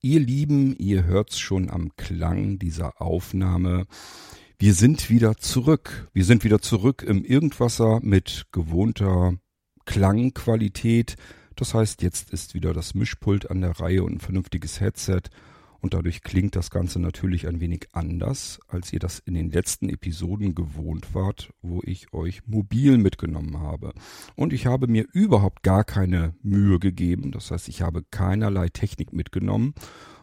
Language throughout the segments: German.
Ihr Lieben, ihr hört's schon am Klang dieser Aufnahme. Wir sind wieder zurück. Wir sind wieder zurück im Irgendwasser mit gewohnter Klangqualität. Das heißt, jetzt ist wieder das Mischpult an der Reihe und ein vernünftiges Headset und dadurch klingt das Ganze natürlich ein wenig anders, als ihr das in den letzten Episoden gewohnt wart, wo ich euch mobil mitgenommen habe. Und ich habe mir überhaupt gar keine Mühe gegeben, das heißt, ich habe keinerlei Technik mitgenommen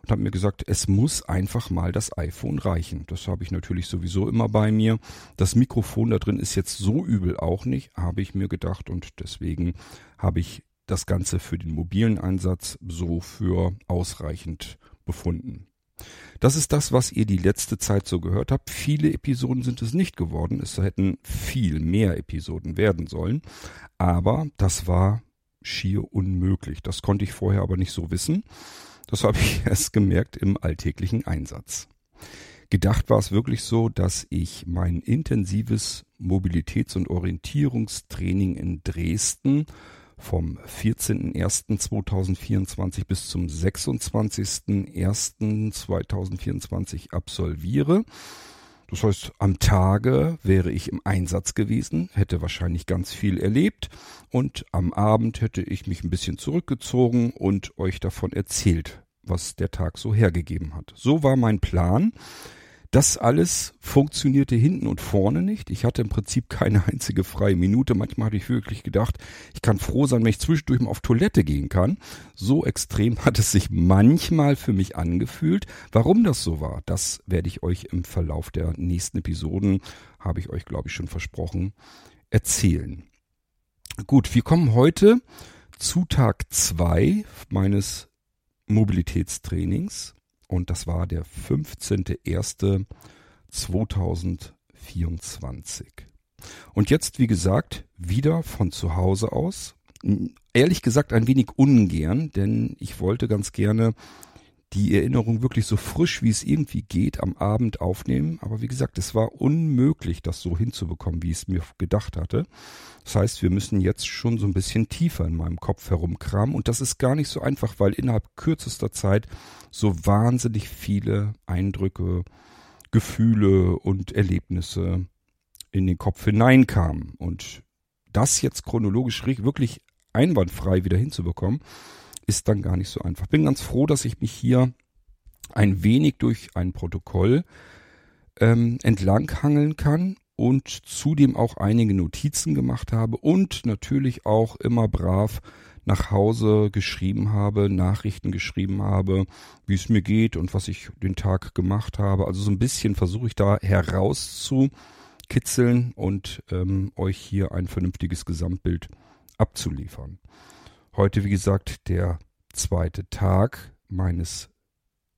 und habe mir gesagt, es muss einfach mal das iPhone reichen. Das habe ich natürlich sowieso immer bei mir. Das Mikrofon da drin ist jetzt so übel auch nicht, habe ich mir gedacht und deswegen habe ich das Ganze für den mobilen Einsatz so für ausreichend befunden. Das ist das, was ihr die letzte Zeit so gehört habt. Viele Episoden sind es nicht geworden. Es hätten viel mehr Episoden werden sollen. Aber das war schier unmöglich. Das konnte ich vorher aber nicht so wissen. Das habe ich erst gemerkt im alltäglichen Einsatz. Gedacht war es wirklich so, dass ich mein intensives Mobilitäts- und Orientierungstraining in Dresden vom 14.01.2024 bis zum 26.01.2024 absolviere. Das heißt, am Tage wäre ich im Einsatz gewesen, hätte wahrscheinlich ganz viel erlebt und am Abend hätte ich mich ein bisschen zurückgezogen und euch davon erzählt, was der Tag so hergegeben hat. So war mein Plan. Das alles funktionierte hinten und vorne nicht. Ich hatte im Prinzip keine einzige freie Minute. Manchmal hatte ich wirklich gedacht, ich kann froh sein, wenn ich zwischendurch mal auf Toilette gehen kann. So extrem hat es sich manchmal für mich angefühlt. Warum das so war, das werde ich euch im Verlauf der nächsten Episoden, habe ich euch, glaube ich, schon versprochen, erzählen. Gut, wir kommen heute zu Tag zwei meines Mobilitätstrainings und das war der 15.01.2024. Und jetzt, wie gesagt, wieder von zu Hause aus. Ehrlich gesagt ein wenig ungern, denn ich wollte ganz gerne die Erinnerung wirklich so frisch wie es irgendwie geht am Abend aufnehmen. Aber wie gesagt, es war unmöglich, das so hinzubekommen, wie ich es mir gedacht hatte. Das heißt, wir müssen jetzt schon so ein bisschen tiefer in meinem Kopf herumkramen. Und das ist gar nicht so einfach, weil innerhalb kürzester Zeit so wahnsinnig viele Eindrücke, Gefühle und Erlebnisse in den Kopf hineinkamen. Und das jetzt chronologisch wirklich einwandfrei wieder hinzubekommen, ist dann gar nicht so einfach. Bin ganz froh, dass ich mich hier ein wenig durch ein Protokoll ähm, entlanghangeln kann und zudem auch einige Notizen gemacht habe und natürlich auch immer brav nach Hause geschrieben habe, Nachrichten geschrieben habe, wie es mir geht und was ich den Tag gemacht habe. Also so ein bisschen versuche ich da herauszukitzeln und ähm, euch hier ein vernünftiges Gesamtbild abzuliefern. Heute, wie gesagt, der zweite Tag meines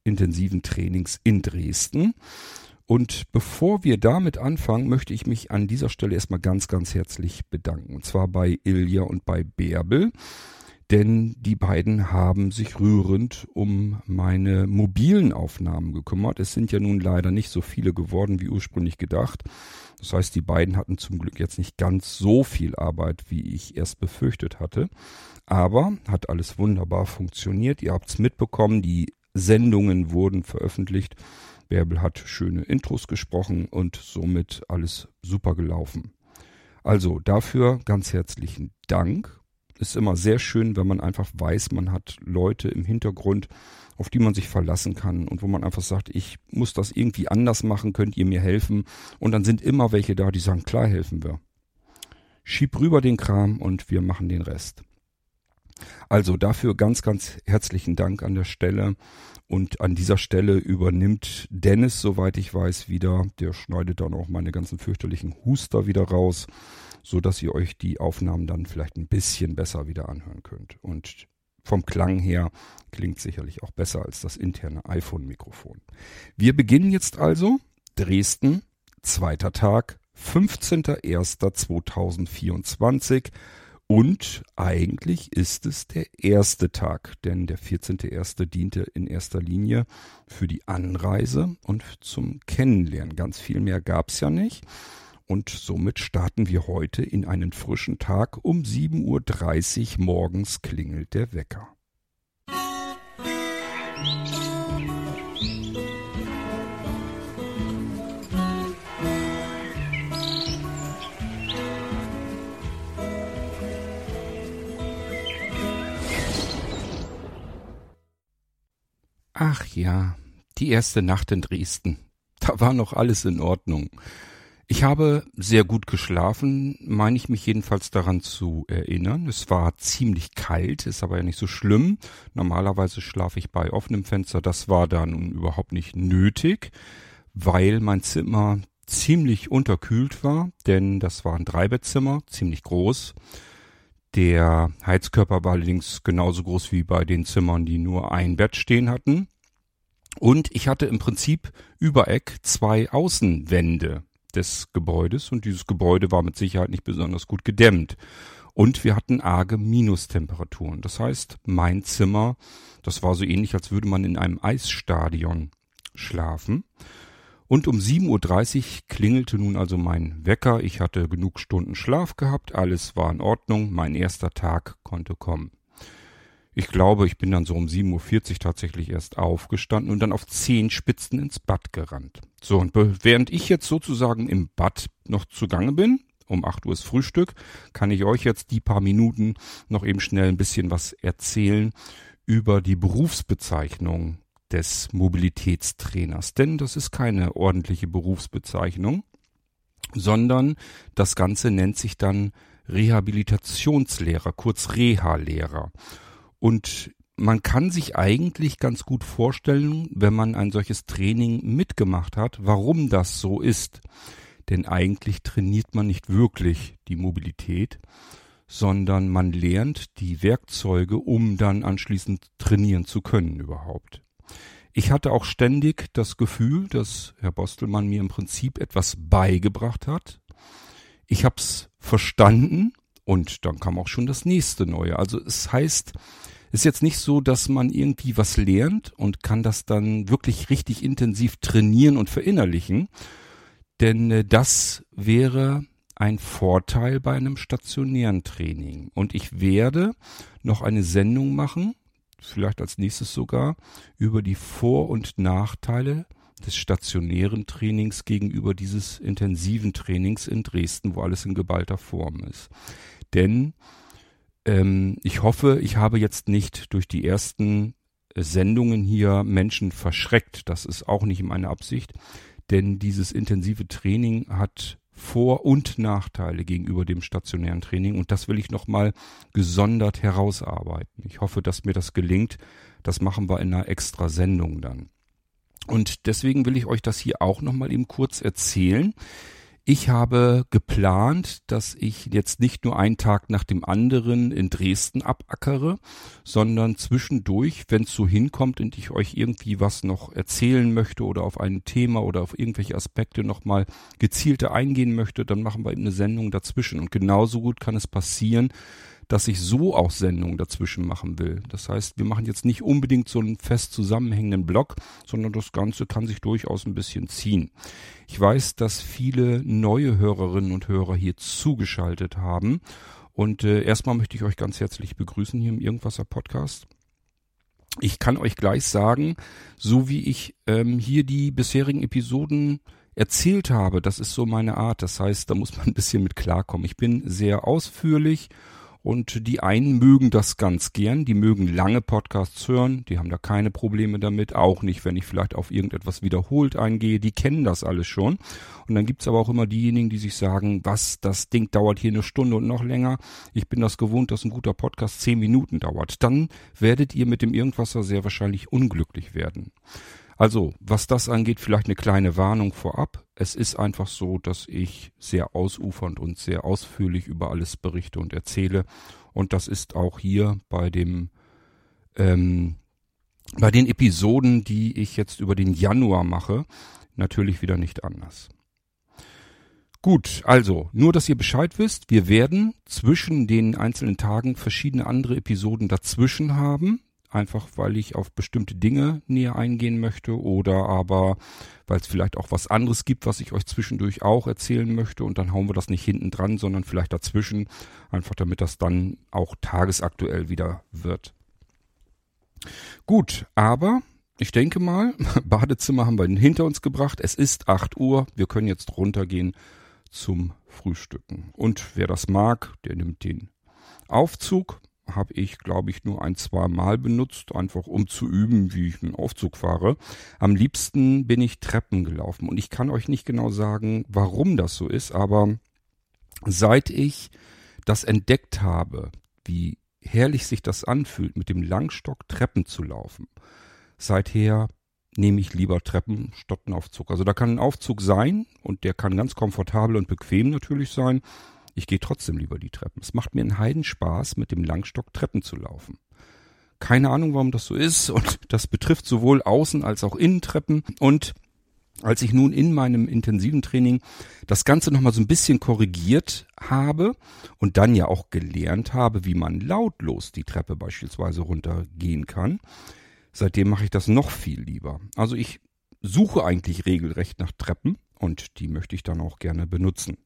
intensiven Trainings in Dresden. Und bevor wir damit anfangen, möchte ich mich an dieser Stelle erstmal ganz, ganz herzlich bedanken. Und zwar bei Ilja und bei Bärbel. Denn die beiden haben sich rührend um meine mobilen Aufnahmen gekümmert. Es sind ja nun leider nicht so viele geworden wie ursprünglich gedacht. Das heißt, die beiden hatten zum Glück jetzt nicht ganz so viel Arbeit, wie ich erst befürchtet hatte. Aber hat alles wunderbar funktioniert. Ihr habt's mitbekommen, die Sendungen wurden veröffentlicht. Bärbel hat schöne Intros gesprochen und somit alles super gelaufen. Also dafür ganz herzlichen Dank. Ist immer sehr schön, wenn man einfach weiß, man hat Leute im Hintergrund, auf die man sich verlassen kann und wo man einfach sagt, ich muss das irgendwie anders machen, könnt ihr mir helfen? Und dann sind immer welche da, die sagen, klar helfen wir. Schieb rüber den Kram und wir machen den Rest. Also dafür ganz, ganz herzlichen Dank an der Stelle. Und an dieser Stelle übernimmt Dennis, soweit ich weiß, wieder. Der schneidet dann auch meine ganzen fürchterlichen Huster wieder raus, so dass ihr euch die Aufnahmen dann vielleicht ein bisschen besser wieder anhören könnt. Und vom Klang her klingt sicherlich auch besser als das interne iPhone-Mikrofon. Wir beginnen jetzt also Dresden, zweiter Tag, 15.01.2024 und eigentlich ist es der erste Tag, denn der 14.01. diente in erster Linie für die Anreise und zum Kennenlernen. Ganz viel mehr gab's ja nicht. Und somit starten wir heute in einen frischen Tag. Um 7.30 Uhr morgens klingelt der Wecker. Ach ja, die erste Nacht in Dresden. Da war noch alles in Ordnung. Ich habe sehr gut geschlafen, meine ich mich jedenfalls daran zu erinnern. Es war ziemlich kalt, ist aber ja nicht so schlimm. Normalerweise schlafe ich bei offenem Fenster. Das war dann überhaupt nicht nötig, weil mein Zimmer ziemlich unterkühlt war, denn das war ein Dreibettzimmer, ziemlich groß. Der Heizkörper war allerdings genauso groß wie bei den Zimmern, die nur ein Bett stehen hatten. Und ich hatte im Prinzip über Eck zwei Außenwände des Gebäudes und dieses Gebäude war mit Sicherheit nicht besonders gut gedämmt. Und wir hatten arge Minustemperaturen. Das heißt, mein Zimmer, das war so ähnlich, als würde man in einem Eisstadion schlafen. Und um 7.30 Uhr klingelte nun also mein Wecker. Ich hatte genug Stunden Schlaf gehabt, alles war in Ordnung, mein erster Tag konnte kommen. Ich glaube, ich bin dann so um 7.40 Uhr tatsächlich erst aufgestanden und dann auf zehn Spitzen ins Bad gerannt. So, und während ich jetzt sozusagen im Bad noch zugange bin, um 8 Uhr ist Frühstück, kann ich euch jetzt die paar Minuten noch eben schnell ein bisschen was erzählen über die Berufsbezeichnung des Mobilitätstrainers. Denn das ist keine ordentliche Berufsbezeichnung, sondern das Ganze nennt sich dann Rehabilitationslehrer, kurz Reha-Lehrer. Und man kann sich eigentlich ganz gut vorstellen, wenn man ein solches Training mitgemacht hat, warum das so ist. Denn eigentlich trainiert man nicht wirklich die Mobilität, sondern man lernt die Werkzeuge, um dann anschließend trainieren zu können überhaupt. Ich hatte auch ständig das Gefühl, dass Herr Bostelmann mir im Prinzip etwas beigebracht hat. Ich hab's verstanden und dann kam auch schon das nächste Neue. Also es heißt, ist jetzt nicht so, dass man irgendwie was lernt und kann das dann wirklich richtig intensiv trainieren und verinnerlichen. Denn äh, das wäre ein Vorteil bei einem stationären Training. Und ich werde noch eine Sendung machen, vielleicht als nächstes sogar, über die Vor- und Nachteile des stationären Trainings gegenüber dieses intensiven Trainings in Dresden, wo alles in geballter Form ist. Denn ähm, ich hoffe, ich habe jetzt nicht durch die ersten Sendungen hier Menschen verschreckt. Das ist auch nicht meine Absicht, denn dieses intensive Training hat vor- und Nachteile gegenüber dem stationären Training und das will ich nochmal gesondert herausarbeiten. Ich hoffe, dass mir das gelingt. Das machen wir in einer extra Sendung dann. Und deswegen will ich euch das hier auch nochmal eben kurz erzählen. Ich habe geplant, dass ich jetzt nicht nur einen Tag nach dem anderen in Dresden abackere, sondern zwischendurch, wenn es so hinkommt und ich euch irgendwie was noch erzählen möchte oder auf ein Thema oder auf irgendwelche Aspekte nochmal gezielter eingehen möchte, dann machen wir eben eine Sendung dazwischen. Und genauso gut kann es passieren, dass ich so auch Sendungen dazwischen machen will. Das heißt, wir machen jetzt nicht unbedingt so einen fest zusammenhängenden Block, sondern das Ganze kann sich durchaus ein bisschen ziehen. Ich weiß, dass viele neue Hörerinnen und Hörer hier zugeschaltet haben. Und äh, erstmal möchte ich euch ganz herzlich begrüßen hier im Irgendwasser Podcast. Ich kann euch gleich sagen, so wie ich ähm, hier die bisherigen Episoden erzählt habe, das ist so meine Art. Das heißt, da muss man ein bisschen mit klarkommen. Ich bin sehr ausführlich und die einen mögen das ganz gern, die mögen lange Podcasts hören, die haben da keine Probleme damit, auch nicht, wenn ich vielleicht auf irgendetwas wiederholt eingehe, die kennen das alles schon. Und dann gibt's aber auch immer diejenigen, die sich sagen, was, das Ding dauert hier eine Stunde und noch länger. Ich bin das gewohnt, dass ein guter Podcast zehn Minuten dauert. Dann werdet ihr mit dem Irgendwasser sehr wahrscheinlich unglücklich werden. Also, was das angeht, vielleicht eine kleine Warnung vorab. Es ist einfach so, dass ich sehr ausufernd und sehr ausführlich über alles berichte und erzähle. Und das ist auch hier bei dem, ähm, bei den Episoden, die ich jetzt über den Januar mache, natürlich wieder nicht anders. Gut, also nur, dass ihr Bescheid wisst, wir werden zwischen den einzelnen Tagen verschiedene andere Episoden dazwischen haben einfach weil ich auf bestimmte Dinge näher eingehen möchte oder aber weil es vielleicht auch was anderes gibt, was ich euch zwischendurch auch erzählen möchte und dann hauen wir das nicht hinten dran, sondern vielleicht dazwischen, einfach damit das dann auch tagesaktuell wieder wird. Gut, aber ich denke mal, Badezimmer haben wir hinter uns gebracht. Es ist 8 Uhr, wir können jetzt runtergehen zum Frühstücken. Und wer das mag, der nimmt den Aufzug habe ich, glaube ich, nur ein, zwei Mal benutzt, einfach um zu üben, wie ich einen Aufzug fahre. Am liebsten bin ich Treppen gelaufen und ich kann euch nicht genau sagen, warum das so ist, aber seit ich das entdeckt habe, wie herrlich sich das anfühlt, mit dem Langstock Treppen zu laufen, seither nehme ich lieber Treppen statt einen Aufzug. Also da kann ein Aufzug sein und der kann ganz komfortabel und bequem natürlich sein. Ich gehe trotzdem lieber die Treppen. Es macht mir einen Heidenspaß, mit dem Langstock Treppen zu laufen. Keine Ahnung, warum das so ist und das betrifft sowohl Außen- als auch Innentreppen und als ich nun in meinem intensiven Training das Ganze nochmal so ein bisschen korrigiert habe und dann ja auch gelernt habe, wie man lautlos die Treppe beispielsweise runtergehen kann, Seitdem mache ich das noch viel lieber. Also ich suche eigentlich regelrecht nach Treppen und die möchte ich dann auch gerne benutzen.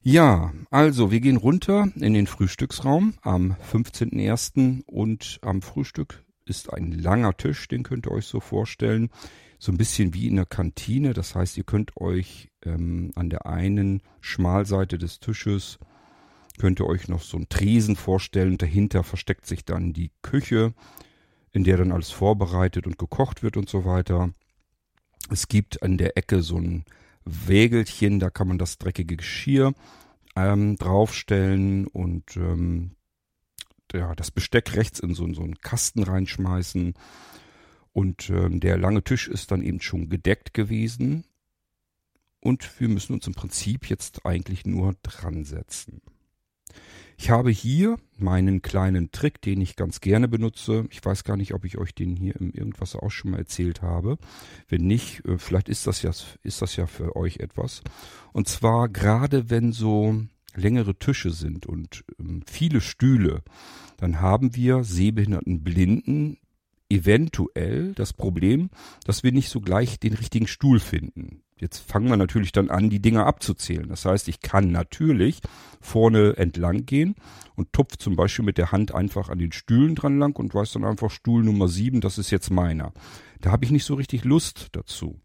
Ja, also wir gehen runter in den Frühstücksraum am 15.01. und am Frühstück ist ein langer Tisch, den könnt ihr euch so vorstellen. So ein bisschen wie in der Kantine. Das heißt, ihr könnt euch ähm, an der einen Schmalseite des Tisches könnt ihr euch noch so einen Tresen vorstellen. Dahinter versteckt sich dann die Küche in der dann alles vorbereitet und gekocht wird und so weiter. Es gibt an der Ecke so ein Wägelchen, da kann man das dreckige Geschirr ähm, draufstellen und ähm, ja, das Besteck rechts in so, so einen Kasten reinschmeißen. Und ähm, der lange Tisch ist dann eben schon gedeckt gewesen. Und wir müssen uns im Prinzip jetzt eigentlich nur dran setzen. Ich habe hier meinen kleinen Trick, den ich ganz gerne benutze. Ich weiß gar nicht, ob ich euch den hier im Irgendwas auch schon mal erzählt habe. Wenn nicht, äh, vielleicht ist das ja, ist das ja für euch etwas. Und zwar gerade wenn so längere Tische sind und ähm, viele Stühle, dann haben wir sehbehinderten Blinden eventuell das Problem, dass wir nicht so gleich den richtigen Stuhl finden. Jetzt fangen wir natürlich dann an, die Dinger abzuzählen. Das heißt, ich kann natürlich vorne entlang gehen und tupf zum Beispiel mit der Hand einfach an den Stühlen dran lang und weiß dann einfach Stuhl Nummer sieben, das ist jetzt meiner. Da habe ich nicht so richtig Lust dazu.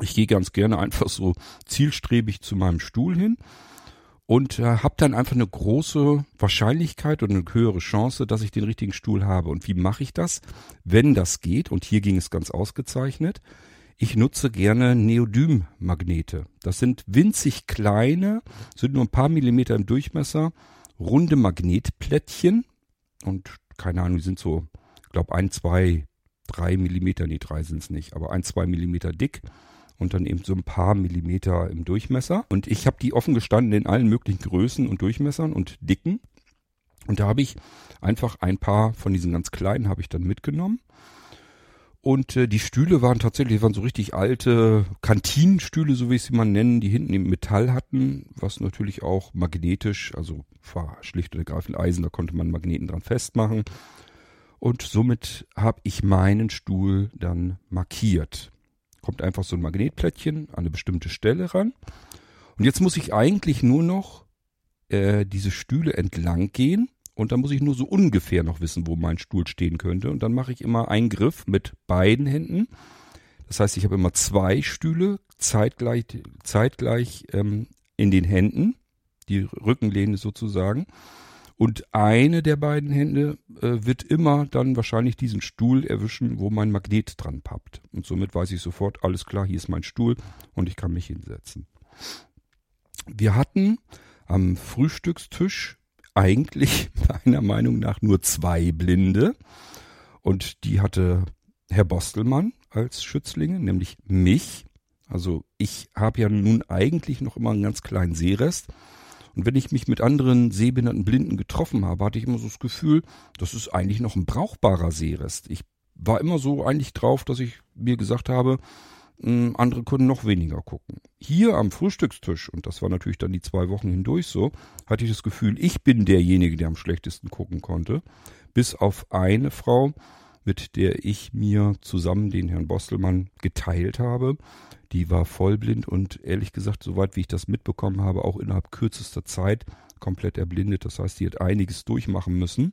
Ich gehe ganz gerne einfach so zielstrebig zu meinem Stuhl hin und äh, habe dann einfach eine große Wahrscheinlichkeit und eine höhere Chance, dass ich den richtigen Stuhl habe. Und wie mache ich das? Wenn das geht, und hier ging es ganz ausgezeichnet, ich nutze gerne Neodym-Magnete. Das sind winzig kleine, sind nur ein paar Millimeter im Durchmesser, runde Magnetplättchen und keine Ahnung, die sind so, glaube ein, zwei, drei Millimeter, nee, drei sind es nicht, aber ein, zwei Millimeter dick und dann eben so ein paar Millimeter im Durchmesser. Und ich habe die offen gestanden in allen möglichen Größen und Durchmessern und Dicken. Und da habe ich einfach ein paar von diesen ganz kleinen habe ich dann mitgenommen und äh, die Stühle waren tatsächlich, waren so richtig alte Kantinenstühle, so wie ich sie mal nennen, die hinten im Metall hatten, was natürlich auch magnetisch, also war schlicht und ergreifend Eisen, da konnte man Magneten dran festmachen. Und somit habe ich meinen Stuhl dann markiert. Kommt einfach so ein Magnetplättchen an eine bestimmte Stelle ran. Und jetzt muss ich eigentlich nur noch äh, diese Stühle entlang gehen und dann muss ich nur so ungefähr noch wissen, wo mein Stuhl stehen könnte. Und dann mache ich immer einen Griff mit beiden Händen. Das heißt, ich habe immer zwei Stühle zeitgleich, zeitgleich ähm, in den Händen, die Rückenlehne sozusagen. Und eine der beiden Hände äh, wird immer dann wahrscheinlich diesen Stuhl erwischen, wo mein Magnet dran pappt. Und somit weiß ich sofort, alles klar, hier ist mein Stuhl und ich kann mich hinsetzen. Wir hatten am Frühstückstisch eigentlich meiner Meinung nach nur zwei Blinde. Und die hatte Herr Bostelmann als Schützlinge, nämlich mich. Also ich habe ja nun eigentlich noch immer einen ganz kleinen Sehrest. Und wenn ich mich mit anderen sehbehinderten Blinden getroffen habe, hatte ich immer so das Gefühl, das ist eigentlich noch ein brauchbarer Sehrest. Ich war immer so eigentlich drauf, dass ich mir gesagt habe, andere können noch weniger gucken. Hier am Frühstückstisch, und das war natürlich dann die zwei Wochen hindurch so, hatte ich das Gefühl, ich bin derjenige, der am schlechtesten gucken konnte. Bis auf eine Frau, mit der ich mir zusammen den Herrn Bostelmann geteilt habe. Die war vollblind und ehrlich gesagt, soweit wie ich das mitbekommen habe, auch innerhalb kürzester Zeit komplett erblindet. Das heißt, die hat einiges durchmachen müssen.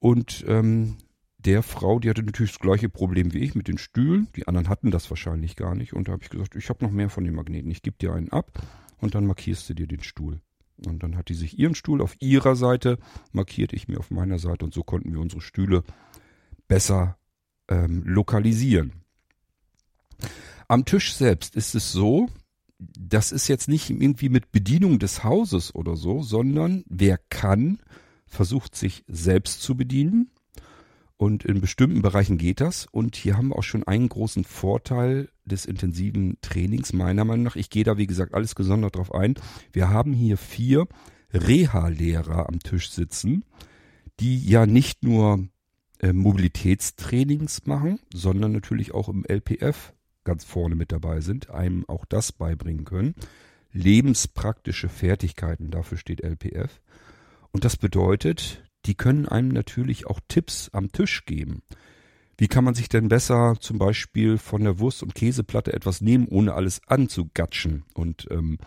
Und ähm, der Frau, die hatte natürlich das gleiche Problem wie ich mit den Stühlen. Die anderen hatten das wahrscheinlich gar nicht. Und da habe ich gesagt, ich habe noch mehr von den Magneten. Ich gebe dir einen ab und dann markierst du dir den Stuhl. Und dann hat die sich ihren Stuhl auf ihrer Seite markiert, ich mir auf meiner Seite und so konnten wir unsere Stühle besser ähm, lokalisieren. Am Tisch selbst ist es so, das ist jetzt nicht irgendwie mit Bedienung des Hauses oder so, sondern wer kann, versucht sich selbst zu bedienen. Und in bestimmten Bereichen geht das. Und hier haben wir auch schon einen großen Vorteil des intensiven Trainings, meiner Meinung nach. Ich gehe da, wie gesagt, alles gesondert drauf ein. Wir haben hier vier Reha-Lehrer am Tisch sitzen, die ja nicht nur äh, Mobilitätstrainings machen, sondern natürlich auch im LPF ganz vorne mit dabei sind, einem auch das beibringen können. Lebenspraktische Fertigkeiten, dafür steht LPF. Und das bedeutet, die können einem natürlich auch Tipps am Tisch geben. Wie kann man sich denn besser zum Beispiel von der Wurst- und Käseplatte etwas nehmen, ohne alles anzugatschen und ähm,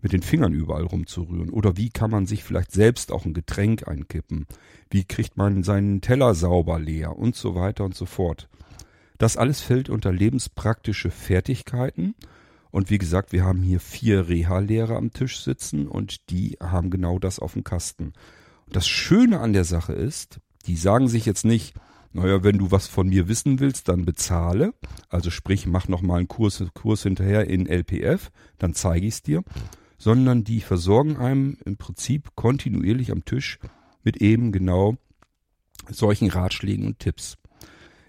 mit den Fingern überall rumzurühren? Oder wie kann man sich vielleicht selbst auch ein Getränk einkippen? Wie kriegt man seinen Teller sauber leer und so weiter und so fort? Das alles fällt unter lebenspraktische Fertigkeiten. Und wie gesagt, wir haben hier vier Reha-Lehrer am Tisch sitzen und die haben genau das auf dem Kasten. Das Schöne an der Sache ist, die sagen sich jetzt nicht, naja, wenn du was von mir wissen willst, dann bezahle. Also sprich, mach nochmal einen Kurs, Kurs hinterher in LPF, dann zeige ich es dir. Sondern die versorgen einem im Prinzip kontinuierlich am Tisch mit eben genau solchen Ratschlägen und Tipps.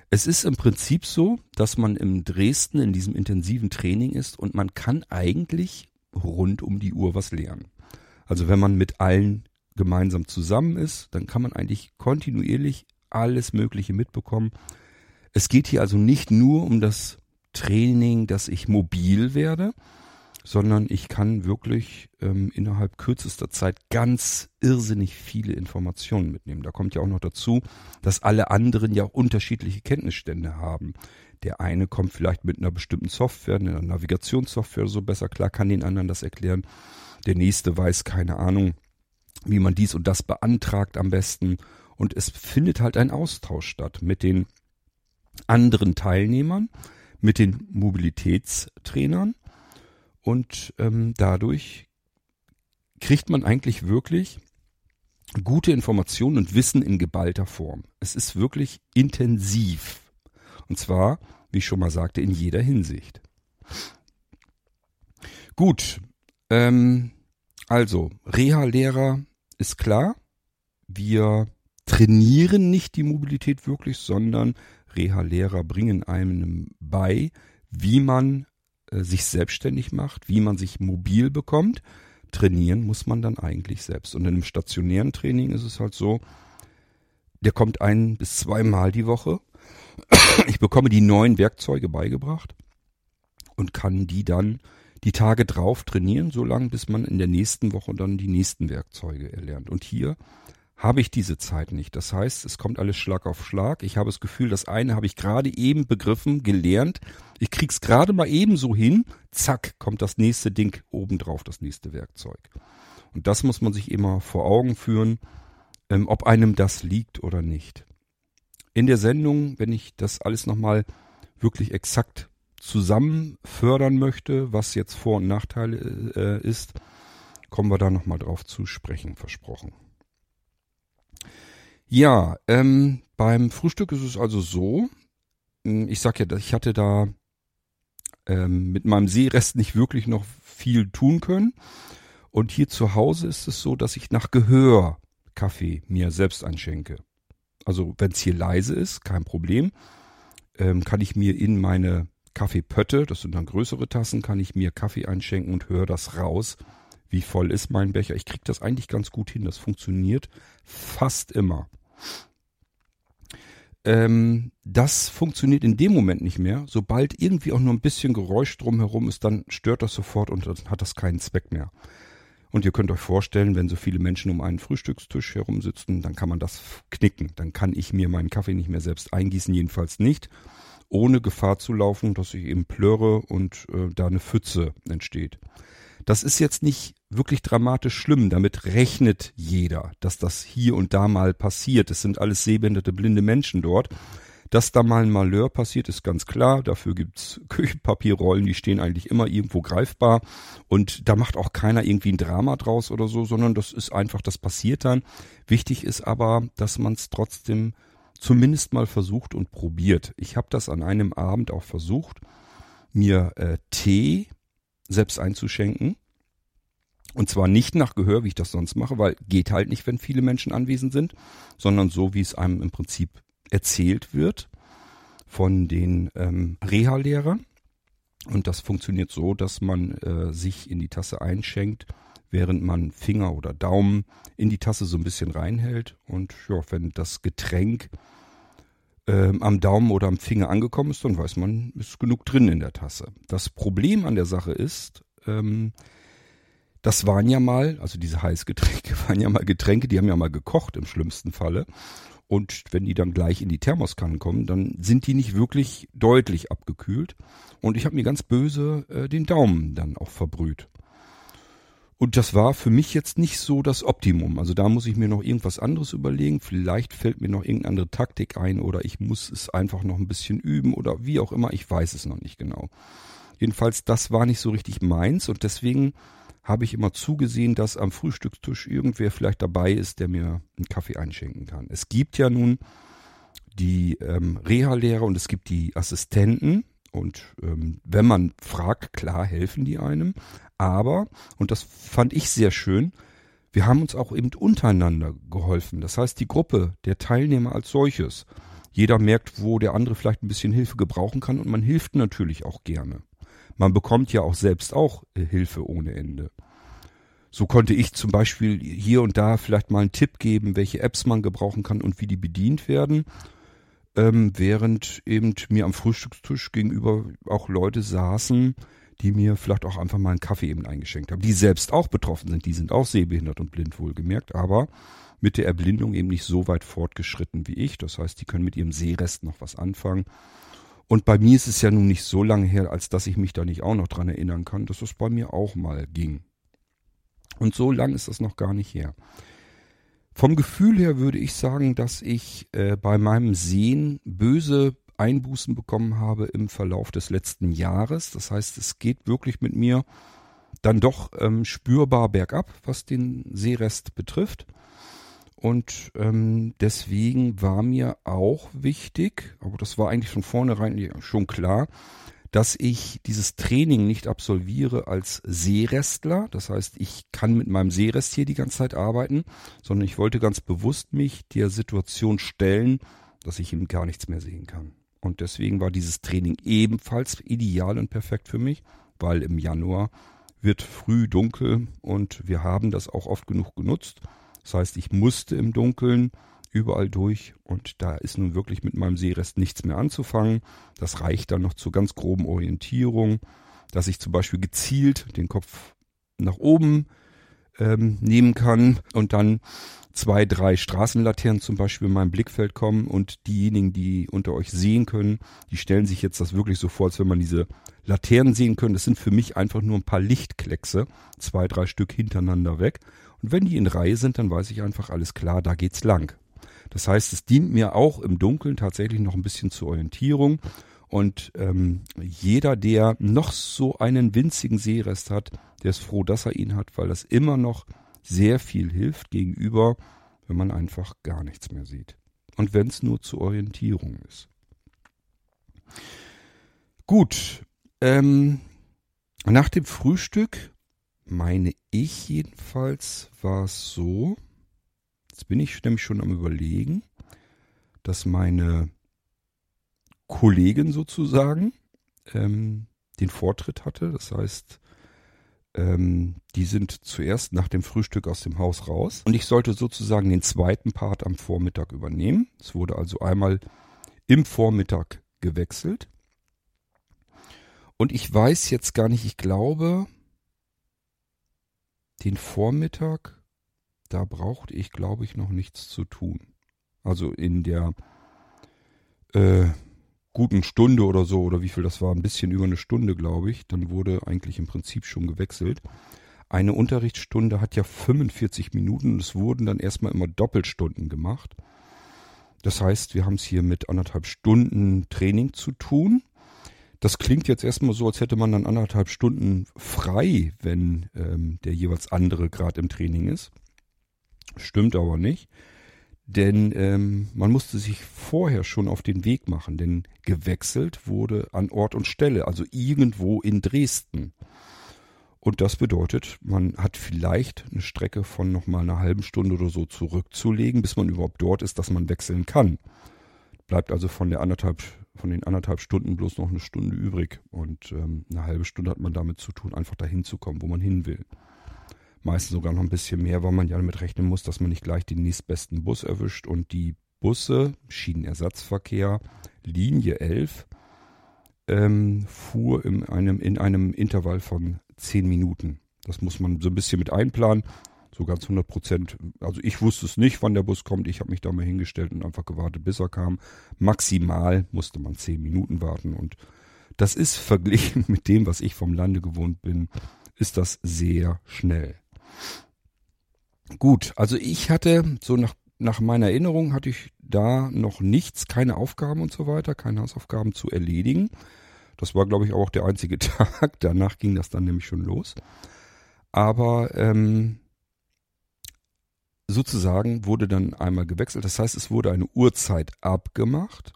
Es ist im Prinzip so, dass man im Dresden in diesem intensiven Training ist und man kann eigentlich rund um die Uhr was lernen. Also wenn man mit allen gemeinsam zusammen ist, dann kann man eigentlich kontinuierlich alles Mögliche mitbekommen. Es geht hier also nicht nur um das Training, dass ich mobil werde, sondern ich kann wirklich ähm, innerhalb kürzester Zeit ganz irrsinnig viele Informationen mitnehmen. Da kommt ja auch noch dazu, dass alle anderen ja auch unterschiedliche Kenntnisstände haben. Der eine kommt vielleicht mit einer bestimmten Software, einer Navigationssoftware so besser klar, kann den anderen das erklären. Der nächste weiß keine Ahnung, wie man dies und das beantragt am besten. Und es findet halt ein Austausch statt mit den anderen Teilnehmern, mit den Mobilitätstrainern und ähm, dadurch kriegt man eigentlich wirklich gute Informationen und Wissen in geballter Form. Es ist wirklich intensiv. Und zwar, wie ich schon mal sagte, in jeder Hinsicht. Gut, ähm, also Reha-Lehrer ist klar. Wir trainieren nicht die Mobilität wirklich, sondern Reha-Lehrer bringen einem bei, wie man äh, sich selbstständig macht, wie man sich mobil bekommt. Trainieren muss man dann eigentlich selbst. Und in einem stationären Training ist es halt so, der kommt ein bis zweimal die Woche. Ich bekomme die neuen Werkzeuge beigebracht und kann die dann die Tage drauf trainieren, so lange bis man in der nächsten Woche dann die nächsten Werkzeuge erlernt. Und hier habe ich diese Zeit nicht. Das heißt, es kommt alles Schlag auf Schlag. Ich habe das Gefühl, das eine habe ich gerade eben begriffen, gelernt. Ich krieg's gerade mal eben so hin. Zack, kommt das nächste Ding obendrauf, das nächste Werkzeug. Und das muss man sich immer vor Augen führen, ähm, ob einem das liegt oder nicht. In der Sendung, wenn ich das alles nochmal wirklich exakt zusammen fördern möchte, was jetzt Vor- und Nachteile äh, ist, kommen wir da nochmal drauf zu sprechen, versprochen. Ja, ähm, beim Frühstück ist es also so, hm, ich sag ja, ich hatte da ähm, mit meinem Seerest nicht wirklich noch viel tun können. Und hier zu Hause ist es so, dass ich nach Gehör Kaffee mir selbst einschenke. Also wenn es hier leise ist, kein Problem, ähm, kann ich mir in meine Kaffeepötte, das sind dann größere Tassen, kann ich mir Kaffee einschenken und höre das raus, wie voll ist mein Becher. Ich kriege das eigentlich ganz gut hin. Das funktioniert fast immer. Ähm, das funktioniert in dem Moment nicht mehr. Sobald irgendwie auch nur ein bisschen Geräusch drumherum ist, dann stört das sofort und dann hat das keinen Zweck mehr. Und ihr könnt euch vorstellen, wenn so viele Menschen um einen Frühstückstisch herum sitzen, dann kann man das knicken. Dann kann ich mir meinen Kaffee nicht mehr selbst eingießen, jedenfalls nicht, ohne Gefahr zu laufen, dass ich eben plörre und äh, da eine Pfütze entsteht. Das ist jetzt nicht wirklich dramatisch schlimm. Damit rechnet jeder, dass das hier und da mal passiert. Es sind alles sehbehinderte, blinde Menschen dort. Dass da mal ein Malheur passiert, ist ganz klar. Dafür gibt's Küchenpapierrollen, die stehen eigentlich immer irgendwo greifbar. Und da macht auch keiner irgendwie ein Drama draus oder so, sondern das ist einfach, das passiert dann. Wichtig ist aber, dass man es trotzdem zumindest mal versucht und probiert. Ich habe das an einem Abend auch versucht, mir äh, Tee selbst einzuschenken. Und zwar nicht nach Gehör, wie ich das sonst mache, weil geht halt nicht, wenn viele Menschen anwesend sind, sondern so, wie es einem im Prinzip erzählt wird von den ähm, Reha-Lehrern. Und das funktioniert so, dass man äh, sich in die Tasse einschenkt, während man Finger oder Daumen in die Tasse so ein bisschen reinhält. Und ja, wenn das Getränk ähm, am Daumen oder am Finger angekommen ist, dann weiß man, ist genug drin in der Tasse. Das Problem an der Sache ist, ähm, das waren ja mal, also diese Heißgetränke waren ja mal Getränke, die haben ja mal gekocht im schlimmsten Falle. Und wenn die dann gleich in die Thermoskannen kommen, dann sind die nicht wirklich deutlich abgekühlt. Und ich habe mir ganz böse äh, den Daumen dann auch verbrüht. Und das war für mich jetzt nicht so das Optimum. Also da muss ich mir noch irgendwas anderes überlegen. Vielleicht fällt mir noch irgendeine andere Taktik ein oder ich muss es einfach noch ein bisschen üben oder wie auch immer. Ich weiß es noch nicht genau. Jedenfalls, das war nicht so richtig meins und deswegen habe ich immer zugesehen, dass am Frühstückstisch irgendwer vielleicht dabei ist, der mir einen Kaffee einschenken kann. Es gibt ja nun die ähm, Reha-Lehrer und es gibt die Assistenten. Und ähm, wenn man fragt, klar helfen die einem. Aber, und das fand ich sehr schön, wir haben uns auch eben untereinander geholfen. Das heißt, die Gruppe der Teilnehmer als solches. Jeder merkt, wo der andere vielleicht ein bisschen Hilfe gebrauchen kann und man hilft natürlich auch gerne. Man bekommt ja auch selbst auch äh, Hilfe ohne Ende. So konnte ich zum Beispiel hier und da vielleicht mal einen Tipp geben, welche Apps man gebrauchen kann und wie die bedient werden, ähm, während eben mir am Frühstückstisch gegenüber auch Leute saßen, die mir vielleicht auch einfach mal einen Kaffee eben eingeschenkt haben, die selbst auch betroffen sind, die sind auch sehbehindert und blind wohlgemerkt, aber mit der Erblindung eben nicht so weit fortgeschritten wie ich. Das heißt, die können mit ihrem Sehrest noch was anfangen und bei mir ist es ja nun nicht so lange her, als dass ich mich da nicht auch noch dran erinnern kann, dass es bei mir auch mal ging. Und so lang ist das noch gar nicht her. Vom Gefühl her würde ich sagen, dass ich äh, bei meinem Sehen böse Einbußen bekommen habe im Verlauf des letzten Jahres. Das heißt, es geht wirklich mit mir dann doch ähm, spürbar bergab, was den Sehrest betrifft. Und ähm, deswegen war mir auch wichtig, aber das war eigentlich von vornherein schon klar, dass ich dieses Training nicht absolviere als Seerestler. Das heißt, ich kann mit meinem Seerest hier die ganze Zeit arbeiten, sondern ich wollte ganz bewusst mich der Situation stellen, dass ich eben gar nichts mehr sehen kann. Und deswegen war dieses Training ebenfalls ideal und perfekt für mich, weil im Januar wird früh dunkel und wir haben das auch oft genug genutzt. Das heißt, ich musste im Dunkeln überall durch und da ist nun wirklich mit meinem Seerest nichts mehr anzufangen. Das reicht dann noch zur ganz groben Orientierung, dass ich zum Beispiel gezielt den Kopf nach oben ähm, nehmen kann und dann zwei, drei Straßenlaternen zum Beispiel in mein Blickfeld kommen und diejenigen, die unter euch sehen können, die stellen sich jetzt das wirklich so vor, als wenn man diese Laternen sehen können. Das sind für mich einfach nur ein paar Lichtkleckse, zwei, drei Stück hintereinander weg. Und wenn die in Reihe sind, dann weiß ich einfach, alles klar, da geht's lang. Das heißt, es dient mir auch im Dunkeln tatsächlich noch ein bisschen zur Orientierung. Und ähm, jeder, der noch so einen winzigen Seerest hat, der ist froh, dass er ihn hat, weil das immer noch sehr viel hilft gegenüber, wenn man einfach gar nichts mehr sieht. Und wenn es nur zur Orientierung ist. Gut, ähm, nach dem Frühstück meine ich jedenfalls, war es so, jetzt bin ich nämlich schon am Überlegen, dass meine Kollegin sozusagen ähm, den Vortritt hatte. Das heißt, ähm, die sind zuerst nach dem Frühstück aus dem Haus raus und ich sollte sozusagen den zweiten Part am Vormittag übernehmen. Es wurde also einmal im Vormittag gewechselt. Und ich weiß jetzt gar nicht, ich glaube, den Vormittag, da brauchte ich, glaube ich, noch nichts zu tun. Also in der äh, guten Stunde oder so, oder wie viel das war, ein bisschen über eine Stunde, glaube ich, dann wurde eigentlich im Prinzip schon gewechselt. Eine Unterrichtsstunde hat ja 45 Minuten und es wurden dann erstmal immer Doppelstunden gemacht. Das heißt, wir haben es hier mit anderthalb Stunden Training zu tun. Das klingt jetzt erstmal so, als hätte man dann anderthalb Stunden frei, wenn ähm, der jeweils andere gerade im Training ist. Stimmt aber nicht. Denn ähm, man musste sich vorher schon auf den Weg machen, denn gewechselt wurde an Ort und Stelle, also irgendwo in Dresden. Und das bedeutet, man hat vielleicht eine Strecke von nochmal einer halben Stunde oder so zurückzulegen, bis man überhaupt dort ist, dass man wechseln kann. Bleibt also von der anderthalb, von den anderthalb Stunden bloß noch eine Stunde übrig. Und ähm, eine halbe Stunde hat man damit zu tun, einfach dahin zu kommen, wo man hin will. Meistens sogar noch ein bisschen mehr, weil man ja damit rechnen muss, dass man nicht gleich den nächstbesten Bus erwischt. Und die Busse, Schienenersatzverkehr, Linie 11, ähm, fuhr in einem, in einem Intervall von zehn Minuten. Das muss man so ein bisschen mit einplanen. So ganz 100 Prozent. Also ich wusste es nicht, wann der Bus kommt. Ich habe mich da mal hingestellt und einfach gewartet, bis er kam. Maximal musste man zehn Minuten warten. Und das ist verglichen mit dem, was ich vom Lande gewohnt bin, ist das sehr schnell. Gut, also ich hatte so nach, nach meiner Erinnerung hatte ich da noch nichts, keine Aufgaben und so weiter, keine Hausaufgaben zu erledigen. Das war, glaube ich, auch der einzige Tag. Danach ging das dann nämlich schon los. Aber ähm, sozusagen wurde dann einmal gewechselt. Das heißt, es wurde eine Uhrzeit abgemacht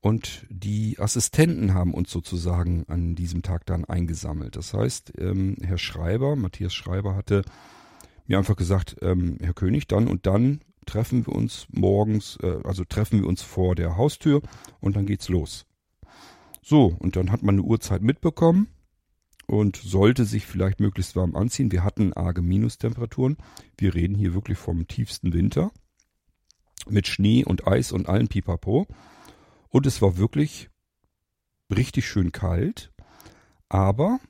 und die Assistenten haben uns sozusagen an diesem Tag dann eingesammelt. Das heißt, ähm, Herr Schreiber, Matthias Schreiber hatte mir einfach gesagt, ähm, Herr König, dann und dann treffen wir uns morgens, äh, also treffen wir uns vor der Haustür und dann geht's los. So, und dann hat man eine Uhrzeit mitbekommen und sollte sich vielleicht möglichst warm anziehen. Wir hatten arge Minustemperaturen. Wir reden hier wirklich vom tiefsten Winter mit Schnee und Eis und allen Pipapo. Und es war wirklich richtig schön kalt. Aber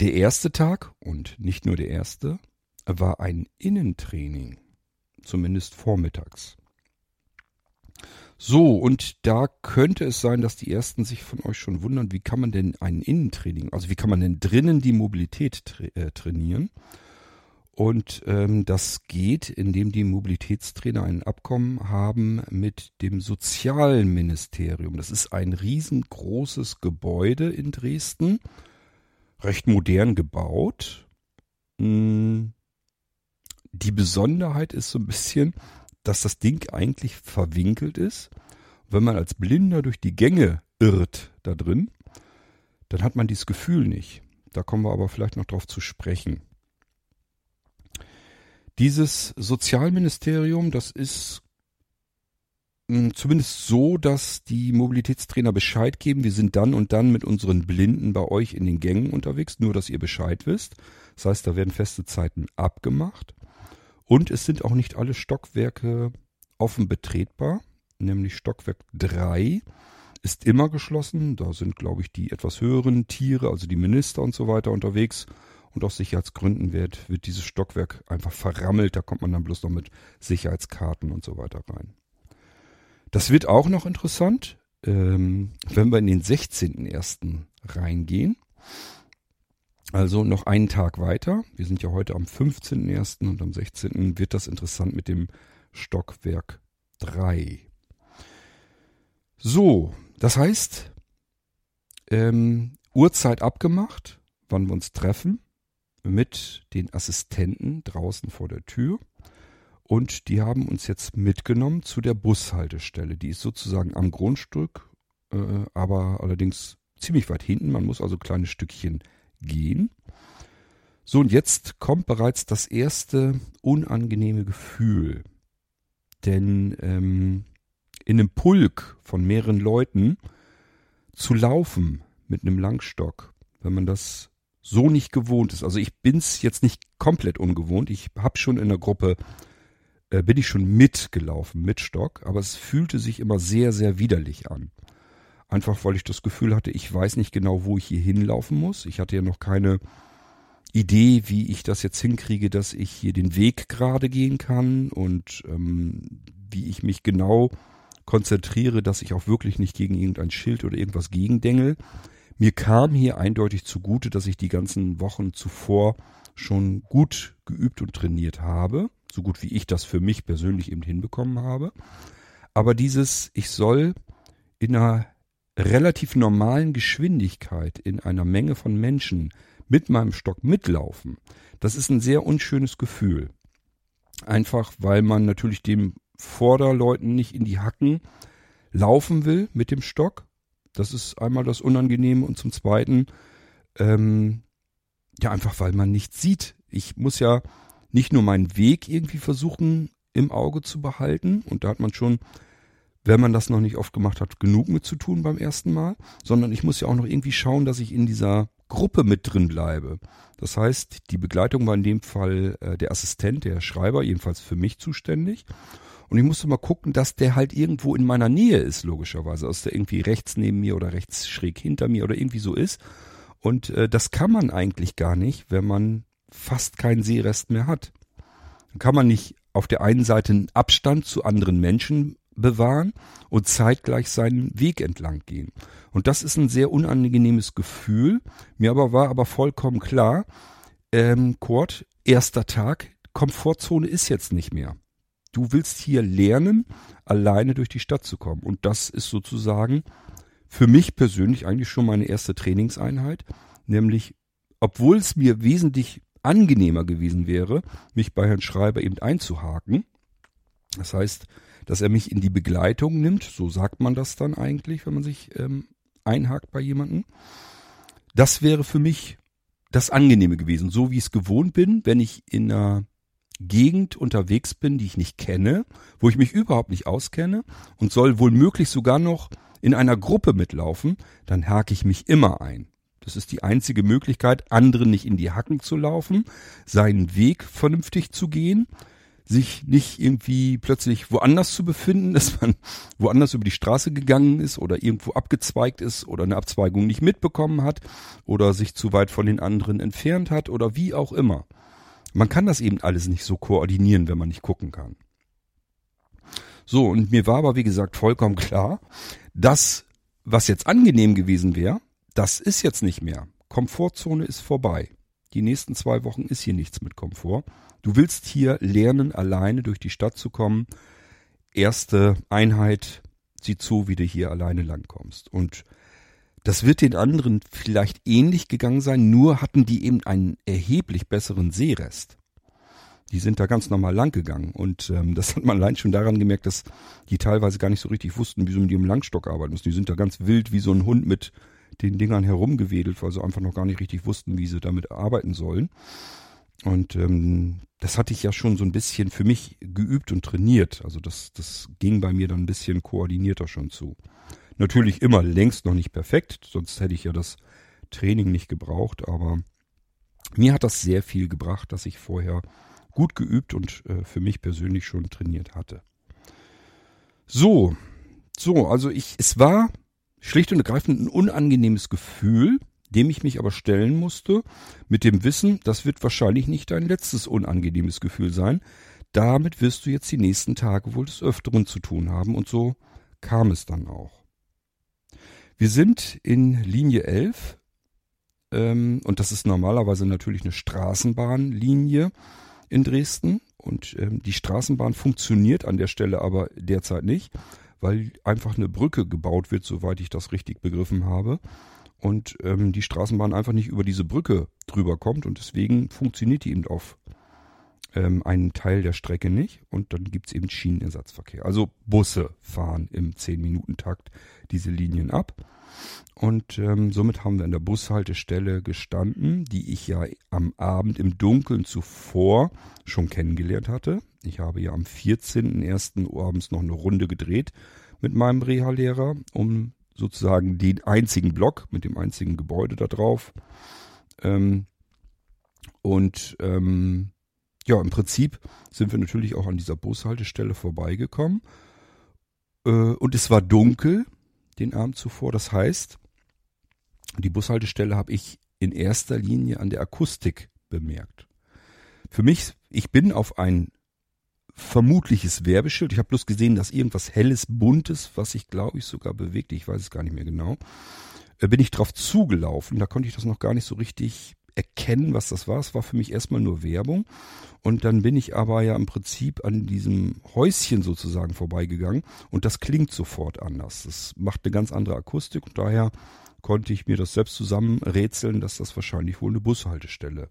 der erste Tag und nicht nur der erste war ein Innentraining. Zumindest vormittags. So, und da könnte es sein, dass die ersten sich von euch schon wundern, wie kann man denn ein Innentraining, also wie kann man denn drinnen die Mobilität tra äh, trainieren? Und ähm, das geht, indem die Mobilitätstrainer ein Abkommen haben mit dem Sozialministerium. Das ist ein riesengroßes Gebäude in Dresden, recht modern gebaut. Hm. Die Besonderheit ist so ein bisschen, dass das Ding eigentlich verwinkelt ist. Wenn man als Blinder durch die Gänge irrt da drin, dann hat man dieses Gefühl nicht. Da kommen wir aber vielleicht noch drauf zu sprechen. Dieses Sozialministerium, das ist hm, zumindest so, dass die Mobilitätstrainer Bescheid geben, wir sind dann und dann mit unseren Blinden bei euch in den Gängen unterwegs, nur dass ihr Bescheid wisst. Das heißt, da werden feste Zeiten abgemacht. Und es sind auch nicht alle Stockwerke offen betretbar, nämlich Stockwerk 3 ist immer geschlossen. Da sind, glaube ich, die etwas höheren Tiere, also die Minister und so weiter unterwegs. Und aus Sicherheitsgründen wird, wird dieses Stockwerk einfach verrammelt. Da kommt man dann bloß noch mit Sicherheitskarten und so weiter rein. Das wird auch noch interessant, ähm, wenn wir in den 16.01. reingehen. Also noch einen Tag weiter. Wir sind ja heute am 15.01. und am 16. wird das interessant mit dem Stockwerk 3. So, das heißt, ähm, Uhrzeit abgemacht, wann wir uns treffen, mit den Assistenten draußen vor der Tür. Und die haben uns jetzt mitgenommen zu der Bushaltestelle. Die ist sozusagen am Grundstück, äh, aber allerdings ziemlich weit hinten. Man muss also kleine Stückchen gehen. So, und jetzt kommt bereits das erste unangenehme Gefühl. Denn ähm, in einem Pulk von mehreren Leuten zu laufen mit einem Langstock, wenn man das so nicht gewohnt ist. Also ich bin's jetzt nicht komplett ungewohnt. Ich habe schon in der Gruppe, äh, bin ich schon mitgelaufen mit Stock, aber es fühlte sich immer sehr, sehr widerlich an. Einfach weil ich das Gefühl hatte, ich weiß nicht genau, wo ich hier hinlaufen muss. Ich hatte ja noch keine Idee, wie ich das jetzt hinkriege, dass ich hier den Weg gerade gehen kann und ähm, wie ich mich genau konzentriere, dass ich auch wirklich nicht gegen irgendein Schild oder irgendwas gegendengel. Mir kam hier eindeutig zugute, dass ich die ganzen Wochen zuvor schon gut geübt und trainiert habe, so gut wie ich das für mich persönlich eben hinbekommen habe. Aber dieses, ich soll in einer relativ normalen Geschwindigkeit in einer Menge von Menschen mit meinem Stock mitlaufen, das ist ein sehr unschönes Gefühl. Einfach weil man natürlich dem Vorderleuten nicht in die Hacken laufen will mit dem Stock. Das ist einmal das Unangenehme und zum Zweiten, ähm, ja, einfach weil man nichts sieht. Ich muss ja nicht nur meinen Weg irgendwie versuchen im Auge zu behalten und da hat man schon wenn man das noch nicht oft gemacht hat, genug mit zu tun beim ersten Mal, sondern ich muss ja auch noch irgendwie schauen, dass ich in dieser Gruppe mit drin bleibe. Das heißt, die Begleitung war in dem Fall äh, der Assistent, der Schreiber, jedenfalls für mich zuständig. Und ich musste mal gucken, dass der halt irgendwo in meiner Nähe ist, logischerweise. Dass der irgendwie rechts neben mir oder rechts schräg hinter mir oder irgendwie so ist. Und äh, das kann man eigentlich gar nicht, wenn man fast keinen Sehrest mehr hat. Dann kann man nicht auf der einen Seite einen Abstand zu anderen Menschen bewahren und zeitgleich seinen Weg entlang gehen. Und das ist ein sehr unangenehmes Gefühl. Mir aber war aber vollkommen klar, ähm, Kurt, erster Tag, Komfortzone ist jetzt nicht mehr. Du willst hier lernen, alleine durch die Stadt zu kommen. Und das ist sozusagen für mich persönlich eigentlich schon meine erste Trainingseinheit. Nämlich, obwohl es mir wesentlich angenehmer gewesen wäre, mich bei Herrn Schreiber eben einzuhaken. Das heißt, dass er mich in die Begleitung nimmt, so sagt man das dann eigentlich, wenn man sich ähm, einhakt bei jemandem. Das wäre für mich das Angenehme gewesen, so wie ich es gewohnt bin, wenn ich in einer Gegend unterwegs bin, die ich nicht kenne, wo ich mich überhaupt nicht auskenne und soll wohl möglich sogar noch in einer Gruppe mitlaufen, dann hake ich mich immer ein. Das ist die einzige Möglichkeit, anderen nicht in die Hacken zu laufen, seinen Weg vernünftig zu gehen, sich nicht irgendwie plötzlich woanders zu befinden, dass man woanders über die Straße gegangen ist oder irgendwo abgezweigt ist oder eine Abzweigung nicht mitbekommen hat oder sich zu weit von den anderen entfernt hat oder wie auch immer. Man kann das eben alles nicht so koordinieren, wenn man nicht gucken kann. So, und mir war aber wie gesagt vollkommen klar, dass was jetzt angenehm gewesen wäre, das ist jetzt nicht mehr. Komfortzone ist vorbei. Die nächsten zwei Wochen ist hier nichts mit Komfort. Du willst hier lernen, alleine durch die Stadt zu kommen. Erste Einheit, sieh zu, wie du hier alleine langkommst. Und das wird den anderen vielleicht ähnlich gegangen sein, nur hatten die eben einen erheblich besseren Seerest. Die sind da ganz normal lang gegangen und ähm, das hat man allein schon daran gemerkt, dass die teilweise gar nicht so richtig wussten, wie sie mit ihrem Langstock arbeiten müssen. Die sind da ganz wild wie so ein Hund mit den Dingern herumgewedelt, weil sie einfach noch gar nicht richtig wussten, wie sie damit arbeiten sollen. Und ähm, das hatte ich ja schon so ein bisschen für mich geübt und trainiert. Also das, das ging bei mir dann ein bisschen koordinierter schon zu. Natürlich immer längst noch nicht perfekt, sonst hätte ich ja das Training nicht gebraucht, aber mir hat das sehr viel gebracht, dass ich vorher gut geübt und äh, für mich persönlich schon trainiert hatte. So, so, also ich, es war schlicht und ergreifend ein unangenehmes Gefühl, dem ich mich aber stellen musste, mit dem Wissen, das wird wahrscheinlich nicht dein letztes unangenehmes Gefühl sein. Damit wirst du jetzt die nächsten Tage wohl des Öfteren zu tun haben und so kam es dann auch. Wir sind in Linie 11 ähm, und das ist normalerweise natürlich eine Straßenbahnlinie in Dresden. Und ähm, die Straßenbahn funktioniert an der Stelle aber derzeit nicht, weil einfach eine Brücke gebaut wird, soweit ich das richtig begriffen habe. Und ähm, die Straßenbahn einfach nicht über diese Brücke drüber kommt. Und deswegen funktioniert die eben auf ähm, einen Teil der Strecke nicht und dann gibt's eben Schienenersatzverkehr. Also Busse fahren im 10-Minuten-Takt diese Linien ab und ähm, somit haben wir an der Bushaltestelle gestanden, die ich ja am Abend im Dunkeln zuvor schon kennengelernt hatte. Ich habe ja am 14.01. abends noch eine Runde gedreht mit meinem Reha-Lehrer, um sozusagen den einzigen Block mit dem einzigen Gebäude da drauf. Ähm, und ähm, ja, im Prinzip sind wir natürlich auch an dieser Bushaltestelle vorbeigekommen. Äh, und es war dunkel den Abend zuvor. Das heißt, die Bushaltestelle habe ich in erster Linie an der Akustik bemerkt. Für mich, ich bin auf ein vermutliches Werbeschild. Ich habe bloß gesehen, dass irgendwas helles, buntes, was sich, glaube ich, sogar bewegt, ich weiß es gar nicht mehr genau, äh, bin ich drauf zugelaufen. Da konnte ich das noch gar nicht so richtig erkennen, was das war. Es war für mich erstmal nur Werbung. Und dann bin ich aber ja im Prinzip an diesem Häuschen sozusagen vorbeigegangen und das klingt sofort anders. Das macht eine ganz andere Akustik und daher konnte ich mir das selbst zusammenrätseln, dass das wahrscheinlich wohl eine Bushaltestelle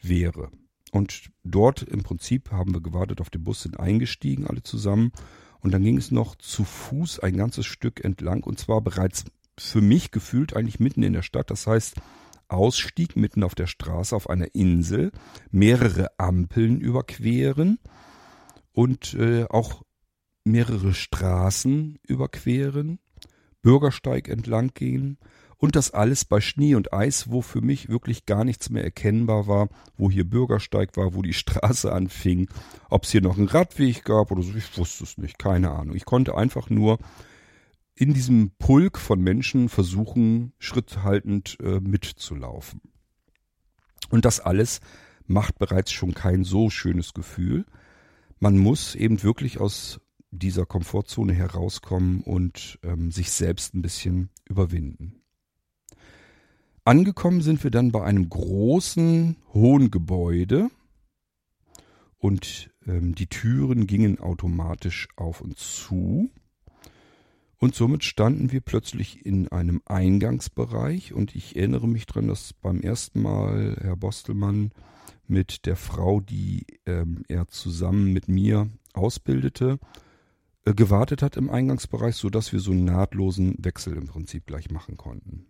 wäre. Und dort im Prinzip haben wir gewartet auf den Bus, sind eingestiegen alle zusammen und dann ging es noch zu Fuß ein ganzes Stück entlang und zwar bereits für mich gefühlt eigentlich mitten in der Stadt. Das heißt, Ausstieg mitten auf der Straße auf einer Insel, mehrere Ampeln überqueren und äh, auch mehrere Straßen überqueren, Bürgersteig entlang gehen und das alles bei Schnee und Eis, wo für mich wirklich gar nichts mehr erkennbar war, wo hier Bürgersteig war, wo die Straße anfing, ob es hier noch einen Radweg gab oder so, ich wusste es nicht, keine Ahnung. Ich konnte einfach nur in diesem Pulk von Menschen versuchen, schritthaltend äh, mitzulaufen. Und das alles macht bereits schon kein so schönes Gefühl. Man muss eben wirklich aus dieser Komfortzone herauskommen und ähm, sich selbst ein bisschen überwinden. Angekommen sind wir dann bei einem großen, hohen Gebäude und ähm, die Türen gingen automatisch auf und zu. Und somit standen wir plötzlich in einem Eingangsbereich. Und ich erinnere mich dran, dass beim ersten Mal Herr Bostelmann mit der Frau, die ähm, er zusammen mit mir ausbildete, äh, gewartet hat im Eingangsbereich, so dass wir so einen nahtlosen Wechsel im Prinzip gleich machen konnten.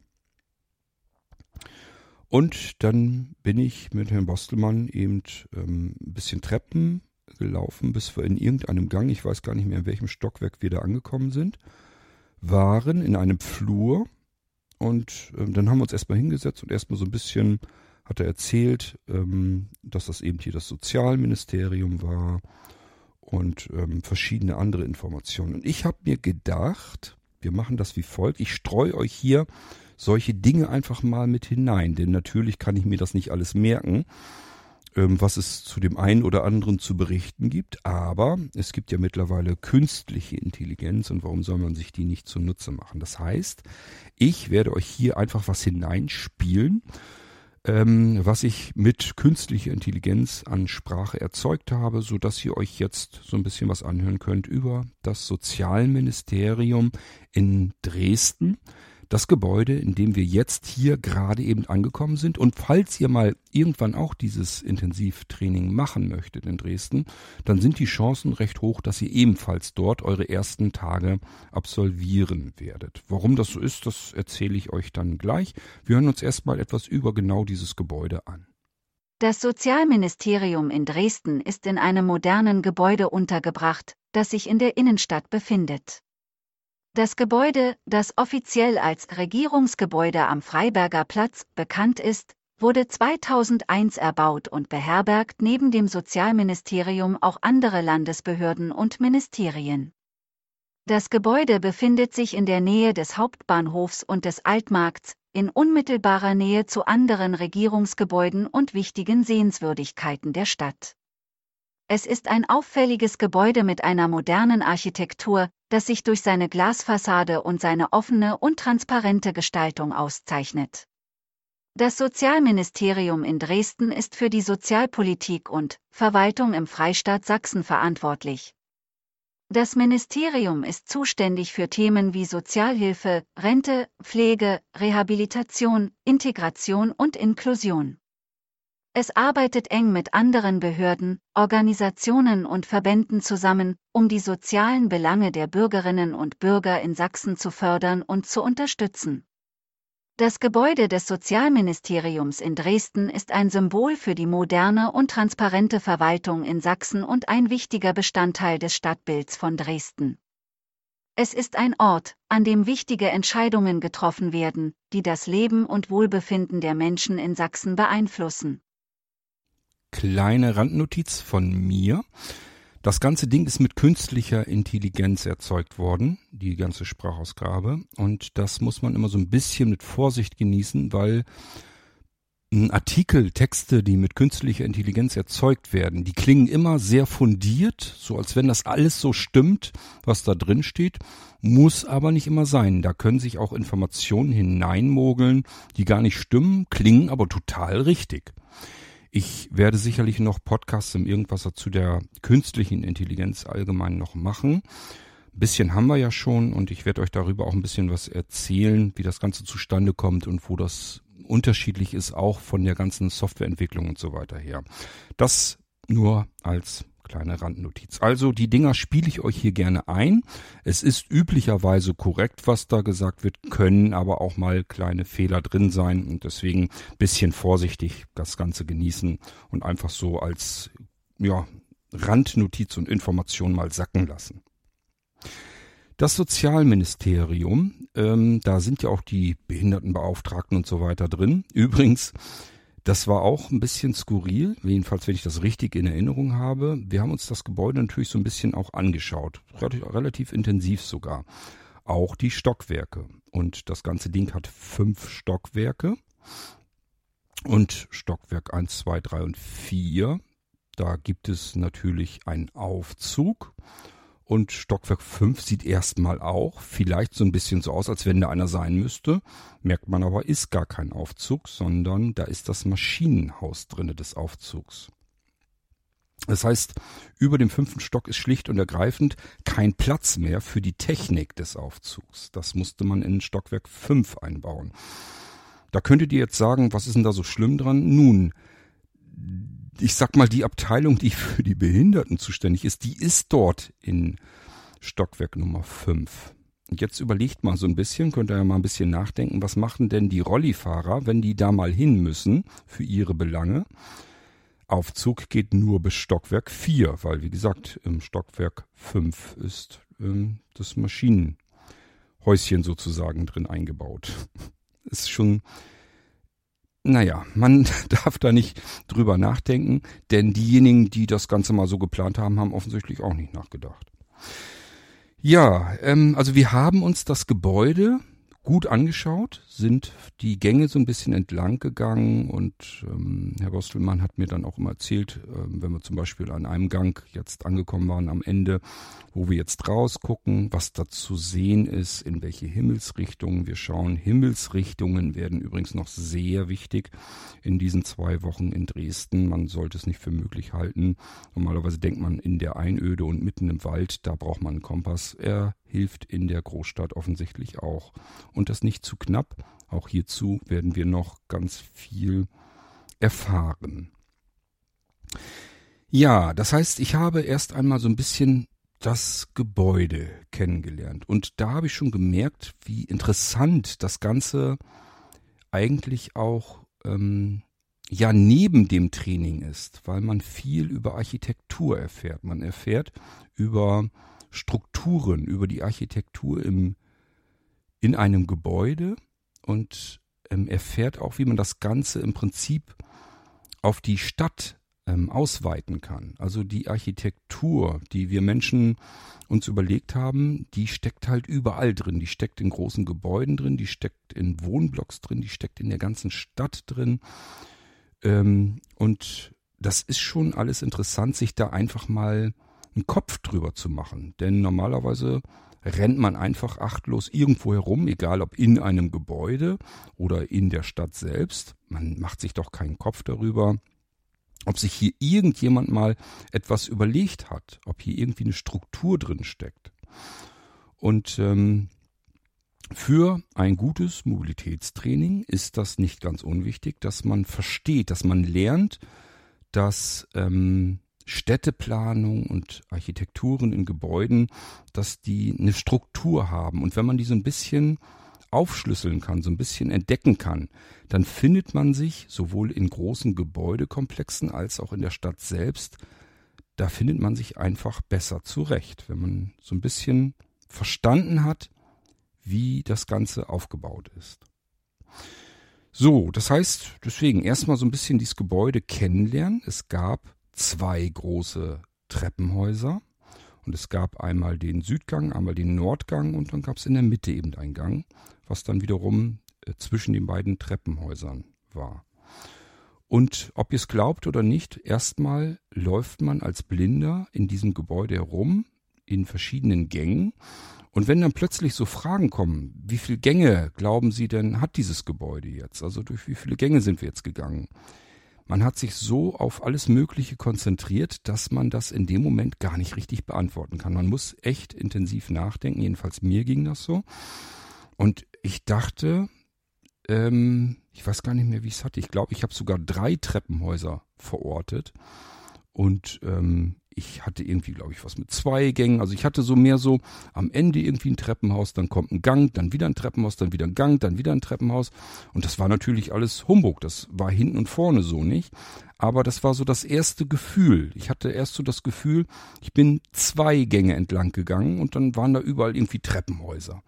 Und dann bin ich mit Herrn Bostelmann eben ähm, ein bisschen Treppen gelaufen, bis wir in irgendeinem Gang, ich weiß gar nicht mehr, in welchem Stockwerk wir da angekommen sind waren in einem Flur und ähm, dann haben wir uns erstmal hingesetzt und erstmal so ein bisschen hat er erzählt, ähm, dass das eben hier das Sozialministerium war und ähm, verschiedene andere Informationen. Und ich habe mir gedacht, wir machen das wie folgt, ich streue euch hier solche Dinge einfach mal mit hinein, denn natürlich kann ich mir das nicht alles merken. Ähm, was es zu dem einen oder anderen zu berichten gibt. Aber es gibt ja mittlerweile künstliche Intelligenz und warum soll man sich die nicht zunutze machen? Das heißt, ich werde euch hier einfach was hineinspielen, ähm, was ich mit künstlicher Intelligenz an Sprache erzeugt habe, so dass ihr euch jetzt so ein bisschen was anhören könnt über das Sozialministerium in Dresden das Gebäude, in dem wir jetzt hier gerade eben angekommen sind. Und falls ihr mal irgendwann auch dieses Intensivtraining machen möchtet in Dresden, dann sind die Chancen recht hoch, dass ihr ebenfalls dort eure ersten Tage absolvieren werdet. Warum das so ist, das erzähle ich euch dann gleich. Wir hören uns erstmal etwas über genau dieses Gebäude an. Das Sozialministerium in Dresden ist in einem modernen Gebäude untergebracht, das sich in der Innenstadt befindet. Das Gebäude, das offiziell als Regierungsgebäude am Freiberger Platz bekannt ist, wurde 2001 erbaut und beherbergt neben dem Sozialministerium auch andere Landesbehörden und Ministerien. Das Gebäude befindet sich in der Nähe des Hauptbahnhofs und des Altmarkts, in unmittelbarer Nähe zu anderen Regierungsgebäuden und wichtigen Sehenswürdigkeiten der Stadt. Es ist ein auffälliges Gebäude mit einer modernen Architektur, das sich durch seine Glasfassade und seine offene und transparente Gestaltung auszeichnet. Das Sozialministerium in Dresden ist für die Sozialpolitik und Verwaltung im Freistaat Sachsen verantwortlich. Das Ministerium ist zuständig für Themen wie Sozialhilfe, Rente, Pflege, Rehabilitation, Integration und Inklusion. Es arbeitet eng mit anderen Behörden, Organisationen und Verbänden zusammen, um die sozialen Belange der Bürgerinnen und Bürger in Sachsen zu fördern und zu unterstützen. Das Gebäude des Sozialministeriums in Dresden ist ein Symbol für die moderne und transparente Verwaltung in Sachsen und ein wichtiger Bestandteil des Stadtbilds von Dresden. Es ist ein Ort, an dem wichtige Entscheidungen getroffen werden, die das Leben und Wohlbefinden der Menschen in Sachsen beeinflussen kleine Randnotiz von mir. Das ganze Ding ist mit künstlicher Intelligenz erzeugt worden, die ganze Sprachausgabe. Und das muss man immer so ein bisschen mit Vorsicht genießen, weil Artikel, Texte, die mit künstlicher Intelligenz erzeugt werden, die klingen immer sehr fundiert, so als wenn das alles so stimmt, was da drin steht, muss aber nicht immer sein. Da können sich auch Informationen hineinmogeln, die gar nicht stimmen, klingen aber total richtig. Ich werde sicherlich noch Podcasts im Irgendwasser zu der künstlichen Intelligenz allgemein noch machen. Ein bisschen haben wir ja schon und ich werde euch darüber auch ein bisschen was erzählen, wie das Ganze zustande kommt und wo das unterschiedlich ist, auch von der ganzen Softwareentwicklung und so weiter her. Das nur als kleine Randnotiz. Also die Dinger spiele ich euch hier gerne ein. Es ist üblicherweise korrekt, was da gesagt wird, können aber auch mal kleine Fehler drin sein und deswegen bisschen vorsichtig das Ganze genießen und einfach so als ja, Randnotiz und Information mal sacken lassen. Das Sozialministerium, ähm, da sind ja auch die Behindertenbeauftragten und so weiter drin. Übrigens, das war auch ein bisschen skurril, jedenfalls wenn ich das richtig in Erinnerung habe. Wir haben uns das Gebäude natürlich so ein bisschen auch angeschaut, relativ, intensiv sogar. Auch die Stockwerke. Und das ganze Ding hat fünf Stockwerke. Und Stockwerk 1, 2, 3 und 4. Da gibt es natürlich einen Aufzug. Und Stockwerk 5 sieht erstmal auch vielleicht so ein bisschen so aus, als wenn da einer sein müsste. Merkt man aber, ist gar kein Aufzug, sondern da ist das Maschinenhaus drinne des Aufzugs. Das heißt, über dem fünften Stock ist schlicht und ergreifend kein Platz mehr für die Technik des Aufzugs. Das musste man in Stockwerk 5 einbauen. Da könntet ihr jetzt sagen, was ist denn da so schlimm dran? Nun, ich sag mal, die Abteilung, die für die Behinderten zuständig ist, die ist dort in Stockwerk Nummer 5. Und jetzt überlegt mal so ein bisschen, könnt ihr ja mal ein bisschen nachdenken, was machen denn die Rollifahrer, wenn die da mal hin müssen für ihre Belange? Aufzug geht nur bis Stockwerk 4, weil wie gesagt, im Stockwerk 5 ist ähm, das Maschinenhäuschen sozusagen drin eingebaut. Ist schon naja, man darf da nicht drüber nachdenken, denn diejenigen, die das Ganze mal so geplant haben, haben offensichtlich auch nicht nachgedacht. Ja, ähm, also wir haben uns das Gebäude gut angeschaut, sind die Gänge so ein bisschen entlang gegangen und ähm, Herr Bostelmann hat mir dann auch immer erzählt, äh, wenn wir zum Beispiel an einem Gang jetzt angekommen waren am Ende, wo wir jetzt rausgucken, was da zu sehen ist, in welche Himmelsrichtungen wir schauen. Himmelsrichtungen werden übrigens noch sehr wichtig in diesen zwei Wochen in Dresden. Man sollte es nicht für möglich halten. Normalerweise denkt man in der Einöde und mitten im Wald, da braucht man einen Kompass. Er hilft in der Großstadt offensichtlich auch. Und das nicht zu knapp. Auch hierzu werden wir noch ganz viel erfahren. Ja, das heißt, ich habe erst einmal so ein bisschen das Gebäude kennengelernt. Und da habe ich schon gemerkt, wie interessant das Ganze eigentlich auch ähm, ja neben dem Training ist, weil man viel über Architektur erfährt. Man erfährt über Strukturen, über die Architektur im, in einem Gebäude und ähm, erfährt auch, wie man das Ganze im Prinzip auf die Stadt ähm, ausweiten kann. Also die Architektur, die wir Menschen uns überlegt haben, die steckt halt überall drin. Die steckt in großen Gebäuden drin, die steckt in Wohnblocks drin, die steckt in der ganzen Stadt drin. Ähm, und das ist schon alles interessant, sich da einfach mal einen Kopf drüber zu machen. Denn normalerweise rennt man einfach achtlos irgendwo herum, egal ob in einem Gebäude oder in der Stadt selbst. Man macht sich doch keinen Kopf darüber, ob sich hier irgendjemand mal etwas überlegt hat, ob hier irgendwie eine Struktur drin steckt. Und ähm, für ein gutes Mobilitätstraining ist das nicht ganz unwichtig, dass man versteht, dass man lernt, dass ähm, Städteplanung und Architekturen in Gebäuden, dass die eine Struktur haben. Und wenn man die so ein bisschen aufschlüsseln kann, so ein bisschen entdecken kann, dann findet man sich sowohl in großen Gebäudekomplexen als auch in der Stadt selbst, da findet man sich einfach besser zurecht, wenn man so ein bisschen verstanden hat, wie das Ganze aufgebaut ist. So, das heißt, deswegen erstmal so ein bisschen dieses Gebäude kennenlernen. Es gab zwei große Treppenhäuser. Und es gab einmal den Südgang, einmal den Nordgang und dann gab es in der Mitte eben einen Gang, was dann wiederum äh, zwischen den beiden Treppenhäusern war. Und ob ihr es glaubt oder nicht, erstmal läuft man als Blinder in diesem Gebäude herum, in verschiedenen Gängen. Und wenn dann plötzlich so Fragen kommen, wie viele Gänge glauben Sie denn hat dieses Gebäude jetzt? Also durch wie viele Gänge sind wir jetzt gegangen? Man hat sich so auf alles Mögliche konzentriert, dass man das in dem Moment gar nicht richtig beantworten kann. Man muss echt intensiv nachdenken, jedenfalls mir ging das so. Und ich dachte, ähm, ich weiß gar nicht mehr, wie es hatte. Ich glaube, ich habe sogar drei Treppenhäuser verortet. Und ähm, ich hatte irgendwie, glaube ich, was mit zwei Gängen. Also ich hatte so mehr so am Ende irgendwie ein Treppenhaus, dann kommt ein Gang, dann wieder ein Treppenhaus, dann wieder ein Gang, dann wieder ein Treppenhaus. Und das war natürlich alles Humbug. Das war hinten und vorne so nicht. Aber das war so das erste Gefühl. Ich hatte erst so das Gefühl, ich bin zwei Gänge entlang gegangen und dann waren da überall irgendwie Treppenhäuser.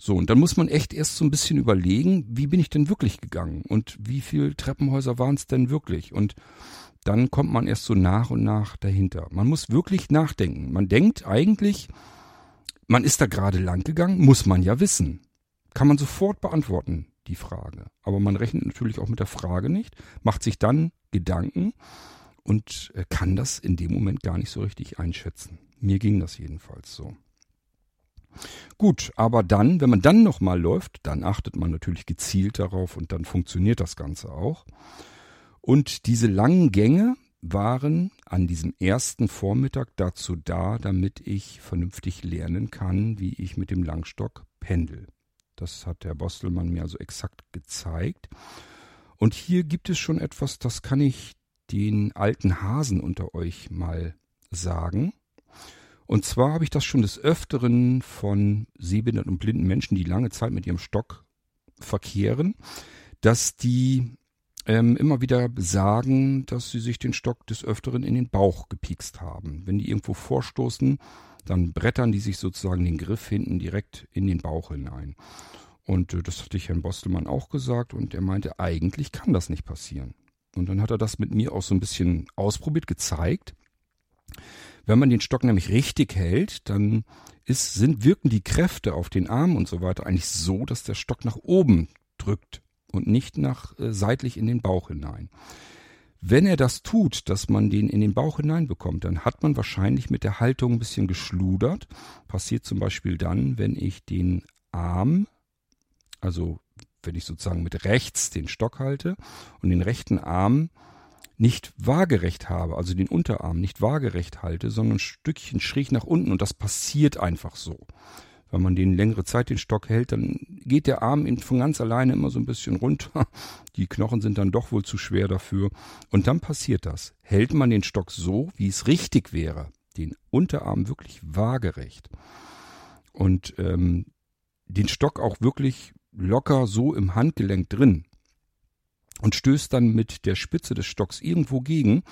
So, und dann muss man echt erst so ein bisschen überlegen, wie bin ich denn wirklich gegangen und wie viel Treppenhäuser waren es denn wirklich? Und dann kommt man erst so nach und nach dahinter. Man muss wirklich nachdenken. Man denkt eigentlich, man ist da gerade lang gegangen, muss man ja wissen. Kann man sofort beantworten, die Frage. Aber man rechnet natürlich auch mit der Frage nicht, macht sich dann Gedanken und äh, kann das in dem Moment gar nicht so richtig einschätzen. Mir ging das jedenfalls so. Gut, aber dann, wenn man dann nochmal läuft, dann achtet man natürlich gezielt darauf und dann funktioniert das Ganze auch. Und diese langen Gänge waren an diesem ersten Vormittag dazu da, damit ich vernünftig lernen kann, wie ich mit dem Langstock pendel. Das hat der Bostelmann mir also exakt gezeigt. Und hier gibt es schon etwas, das kann ich den alten Hasen unter euch mal sagen. Und zwar habe ich das schon des Öfteren von sehbehinderten und blinden Menschen, die lange Zeit mit ihrem Stock verkehren, dass die ähm, immer wieder sagen, dass sie sich den Stock des Öfteren in den Bauch gepiekst haben. Wenn die irgendwo vorstoßen, dann brettern die sich sozusagen den Griff hinten direkt in den Bauch hinein. Und äh, das hatte ich Herrn Bostelmann auch gesagt und er meinte, eigentlich kann das nicht passieren. Und dann hat er das mit mir auch so ein bisschen ausprobiert, gezeigt. Wenn man den Stock nämlich richtig hält, dann ist, sind, wirken die Kräfte auf den Arm und so weiter eigentlich so, dass der Stock nach oben drückt und nicht nach äh, seitlich in den Bauch hinein. Wenn er das tut, dass man den in den Bauch hineinbekommt, dann hat man wahrscheinlich mit der Haltung ein bisschen geschludert. Passiert zum Beispiel dann, wenn ich den Arm, also wenn ich sozusagen mit rechts den Stock halte und den rechten Arm nicht waagerecht habe, also den Unterarm nicht waagerecht halte, sondern ein Stückchen schräg nach unten und das passiert einfach so. Wenn man den längere Zeit den Stock hält, dann geht der Arm von ganz alleine immer so ein bisschen runter. Die Knochen sind dann doch wohl zu schwer dafür. Und dann passiert das. Hält man den Stock so, wie es richtig wäre, den Unterarm wirklich waagerecht und ähm, den Stock auch wirklich locker so im Handgelenk drin, und stößt dann mit der Spitze des Stocks irgendwo gegen,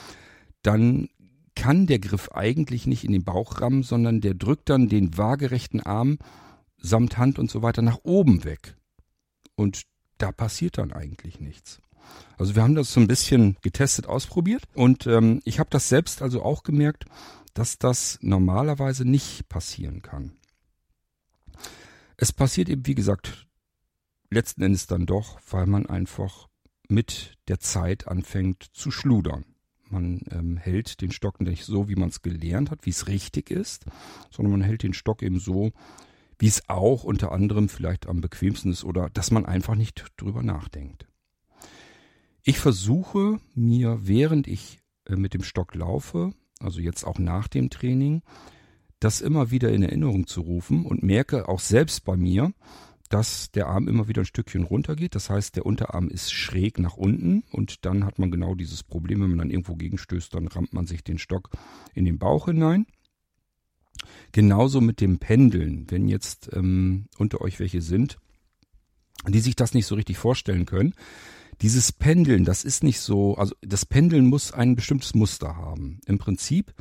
dann kann der Griff eigentlich nicht in den Bauch rammen, sondern der drückt dann den waagerechten Arm samt Hand und so weiter nach oben weg. Und da passiert dann eigentlich nichts. Also wir haben das so ein bisschen getestet, ausprobiert und ähm, ich habe das selbst also auch gemerkt, dass das normalerweise nicht passieren kann. Es passiert eben, wie gesagt, letzten Endes dann doch, weil man einfach mit der Zeit anfängt zu schludern. Man ähm, hält den Stock nicht so, wie man es gelernt hat, wie es richtig ist, sondern man hält den Stock eben so, wie es auch unter anderem vielleicht am bequemsten ist oder dass man einfach nicht drüber nachdenkt. Ich versuche mir, während ich äh, mit dem Stock laufe, also jetzt auch nach dem Training, das immer wieder in Erinnerung zu rufen und merke auch selbst bei mir, dass der Arm immer wieder ein Stückchen runtergeht. Das heißt, der Unterarm ist schräg nach unten und dann hat man genau dieses Problem, wenn man dann irgendwo gegenstößt, dann rammt man sich den Stock in den Bauch hinein. Genauso mit dem Pendeln. Wenn jetzt ähm, unter euch welche sind, die sich das nicht so richtig vorstellen können, dieses Pendeln, das ist nicht so, also das Pendeln muss ein bestimmtes Muster haben. Im Prinzip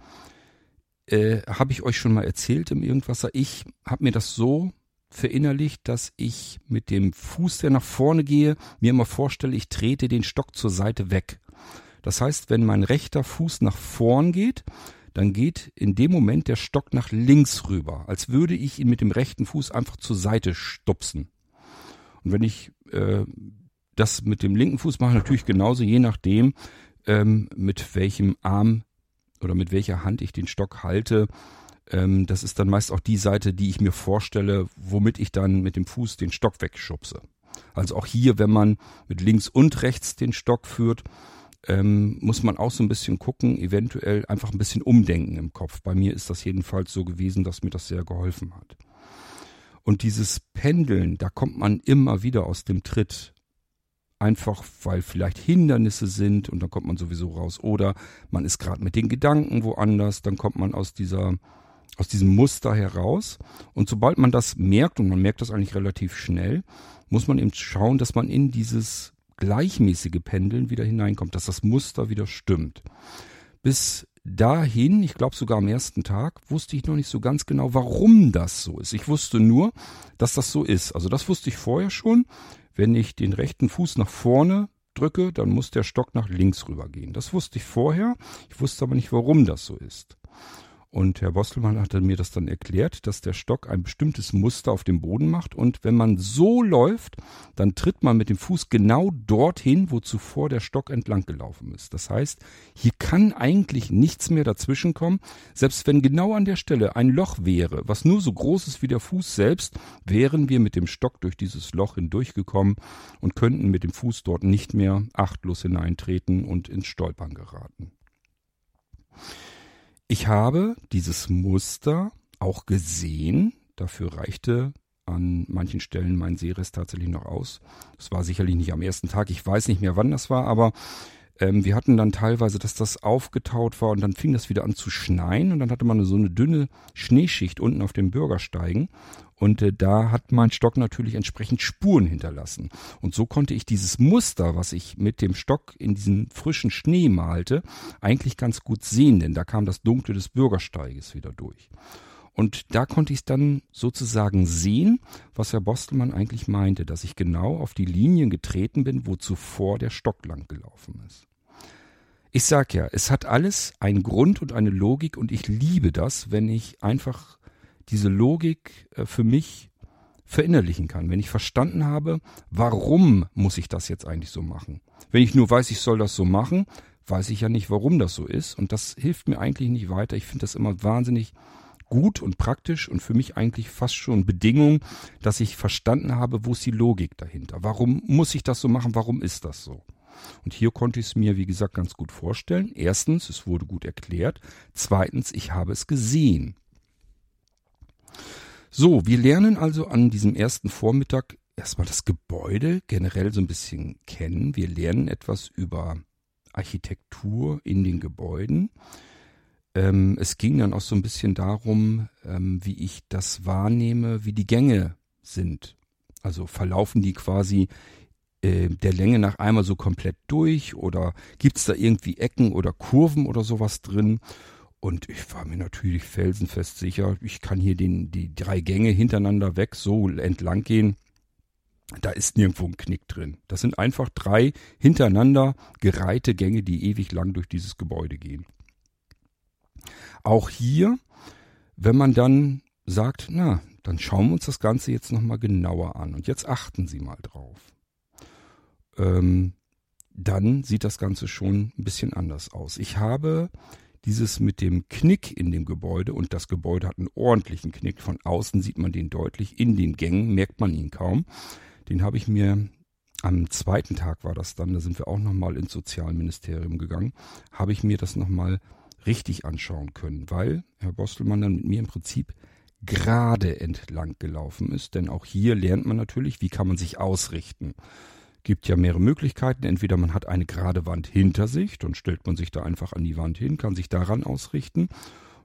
äh, habe ich euch schon mal erzählt im Irgendwasser, ich habe mir das so verinnerlicht, dass ich mit dem Fuß, der nach vorne gehe, mir immer vorstelle, ich trete den Stock zur Seite weg. Das heißt, wenn mein rechter Fuß nach vorn geht, dann geht in dem Moment der Stock nach links rüber, als würde ich ihn mit dem rechten Fuß einfach zur Seite stupsen. Und wenn ich äh, das mit dem linken Fuß mache ich natürlich genauso, je nachdem, ähm, mit welchem Arm oder mit welcher Hand ich den Stock halte. Ähm, das ist dann meist auch die Seite, die ich mir vorstelle, womit ich dann mit dem Fuß den Stock wegschubse. Also auch hier, wenn man mit links und rechts den Stock führt, ähm, muss man auch so ein bisschen gucken, eventuell einfach ein bisschen umdenken im Kopf. Bei mir ist das jedenfalls so gewesen, dass mir das sehr geholfen hat. Und dieses Pendeln, da kommt man immer wieder aus dem Tritt. Einfach weil vielleicht Hindernisse sind und dann kommt man sowieso raus. Oder man ist gerade mit den Gedanken woanders, dann kommt man aus dieser, aus diesem Muster heraus. Und sobald man das merkt, und man merkt das eigentlich relativ schnell, muss man eben schauen, dass man in dieses gleichmäßige Pendeln wieder hineinkommt, dass das Muster wieder stimmt. Bis dahin, ich glaube sogar am ersten Tag, wusste ich noch nicht so ganz genau, warum das so ist. Ich wusste nur, dass das so ist. Also das wusste ich vorher schon. Wenn ich den rechten Fuß nach vorne drücke, dann muss der Stock nach links rübergehen. Das wusste ich vorher. Ich wusste aber nicht, warum das so ist. Und Herr Bostelmann hatte mir das dann erklärt, dass der Stock ein bestimmtes Muster auf dem Boden macht. Und wenn man so läuft, dann tritt man mit dem Fuß genau dorthin, wo zuvor der Stock entlang gelaufen ist. Das heißt, hier kann eigentlich nichts mehr dazwischen kommen. Selbst wenn genau an der Stelle ein Loch wäre, was nur so groß ist wie der Fuß selbst, wären wir mit dem Stock durch dieses Loch hindurchgekommen und könnten mit dem Fuß dort nicht mehr achtlos hineintreten und ins Stolpern geraten. Ich habe dieses Muster auch gesehen. Dafür reichte an manchen Stellen mein Sehrest tatsächlich noch aus. Das war sicherlich nicht am ersten Tag. Ich weiß nicht mehr, wann das war, aber ähm, wir hatten dann teilweise, dass das aufgetaut war und dann fing das wieder an zu schneien und dann hatte man so eine dünne Schneeschicht unten auf dem Bürgersteigen und äh, da hat mein Stock natürlich entsprechend Spuren hinterlassen. Und so konnte ich dieses Muster, was ich mit dem Stock in diesen frischen Schnee malte, eigentlich ganz gut sehen, denn da kam das Dunkle des Bürgersteiges wieder durch. Und da konnte ich dann sozusagen sehen, was Herr Bostelmann eigentlich meinte, dass ich genau auf die Linien getreten bin, wo zuvor der Stock lang gelaufen ist. Ich sag ja, es hat alles einen Grund und eine Logik und ich liebe das, wenn ich einfach diese Logik äh, für mich verinnerlichen kann. Wenn ich verstanden habe, warum muss ich das jetzt eigentlich so machen? Wenn ich nur weiß, ich soll das so machen, weiß ich ja nicht, warum das so ist. Und das hilft mir eigentlich nicht weiter. Ich finde das immer wahnsinnig gut und praktisch und für mich eigentlich fast schon Bedingung, dass ich verstanden habe, wo ist die Logik dahinter? Warum muss ich das so machen? Warum ist das so? Und hier konnte ich es mir, wie gesagt, ganz gut vorstellen. Erstens, es wurde gut erklärt. Zweitens, ich habe es gesehen. So, wir lernen also an diesem ersten Vormittag erstmal das Gebäude generell so ein bisschen kennen. Wir lernen etwas über Architektur in den Gebäuden. Ähm, es ging dann auch so ein bisschen darum, ähm, wie ich das wahrnehme, wie die Gänge sind. Also verlaufen die quasi äh, der Länge nach einmal so komplett durch oder gibt es da irgendwie Ecken oder Kurven oder sowas drin? Und ich war mir natürlich felsenfest sicher, ich kann hier den, die drei Gänge hintereinander weg so entlang gehen. Da ist nirgendwo ein Knick drin. Das sind einfach drei hintereinander gereihte Gänge, die ewig lang durch dieses Gebäude gehen. Auch hier, wenn man dann sagt, na, dann schauen wir uns das Ganze jetzt nochmal genauer an. Und jetzt achten Sie mal drauf. Ähm, dann sieht das Ganze schon ein bisschen anders aus. Ich habe dieses mit dem Knick in dem Gebäude und das Gebäude hat einen ordentlichen Knick. Von außen sieht man den deutlich. In den Gängen merkt man ihn kaum. Den habe ich mir am zweiten Tag war das dann, da sind wir auch nochmal ins Sozialministerium gegangen, habe ich mir das nochmal richtig anschauen können, weil Herr Bostelmann dann mit mir im Prinzip gerade entlang gelaufen ist. Denn auch hier lernt man natürlich, wie kann man sich ausrichten gibt ja mehrere Möglichkeiten. Entweder man hat eine gerade Wand hinter sich, dann stellt man sich da einfach an die Wand hin, kann sich daran ausrichten.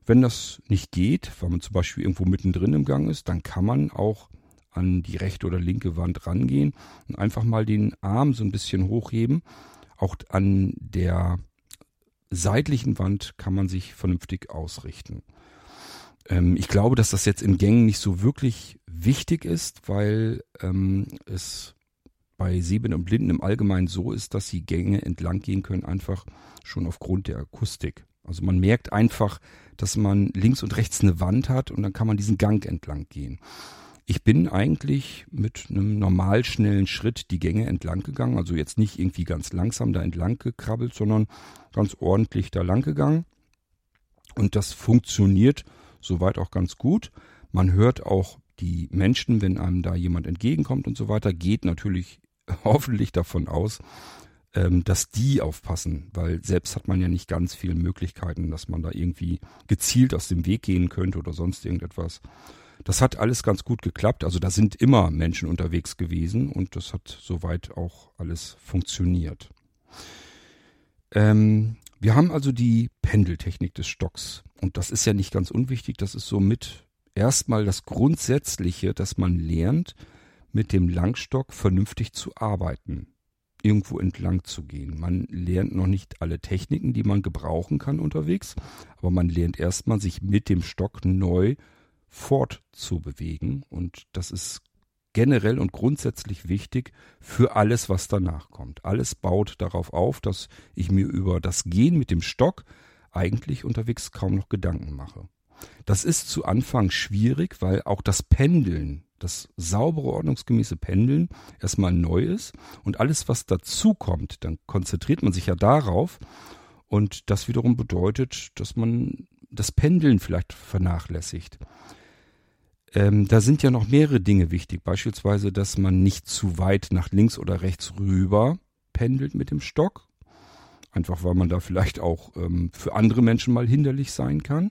Wenn das nicht geht, weil man zum Beispiel irgendwo mittendrin im Gang ist, dann kann man auch an die rechte oder linke Wand rangehen und einfach mal den Arm so ein bisschen hochheben. Auch an der seitlichen Wand kann man sich vernünftig ausrichten. Ähm, ich glaube, dass das jetzt in Gängen nicht so wirklich wichtig ist, weil ähm, es bei Sehbehinderten und Blinden im Allgemeinen so ist, dass sie Gänge entlang gehen können, einfach schon aufgrund der Akustik. Also man merkt einfach, dass man links und rechts eine Wand hat und dann kann man diesen Gang entlang gehen. ich bin eigentlich mit einem normal schnellen Schritt die Gänge entlang gegangen, also jetzt nicht irgendwie ganz langsam da entlang gekrabbelt, sondern ganz ordentlich da lang gegangen. Und das funktioniert soweit auch ganz gut. Man hört auch die Menschen, wenn einem da jemand entgegenkommt und so weiter, geht natürlich hoffentlich davon aus, ähm, dass die aufpassen, weil selbst hat man ja nicht ganz viele Möglichkeiten, dass man da irgendwie gezielt aus dem Weg gehen könnte oder sonst irgendetwas. Das hat alles ganz gut geklappt. Also da sind immer Menschen unterwegs gewesen und das hat soweit auch alles funktioniert. Ähm, wir haben also die Pendeltechnik des Stocks und das ist ja nicht ganz unwichtig. Das ist somit erstmal das Grundsätzliche, dass man lernt, mit dem Langstock vernünftig zu arbeiten, irgendwo entlang zu gehen. Man lernt noch nicht alle Techniken, die man gebrauchen kann unterwegs, aber man lernt erstmal, sich mit dem Stock neu fortzubewegen und das ist generell und grundsätzlich wichtig für alles, was danach kommt. Alles baut darauf auf, dass ich mir über das Gehen mit dem Stock eigentlich unterwegs kaum noch Gedanken mache. Das ist zu Anfang schwierig, weil auch das Pendeln, das saubere, ordnungsgemäße Pendeln erstmal neu ist. Und alles, was dazu kommt, dann konzentriert man sich ja darauf. Und das wiederum bedeutet, dass man das Pendeln vielleicht vernachlässigt. Ähm, da sind ja noch mehrere Dinge wichtig, beispielsweise, dass man nicht zu weit nach links oder rechts rüber pendelt mit dem Stock, einfach weil man da vielleicht auch ähm, für andere Menschen mal hinderlich sein kann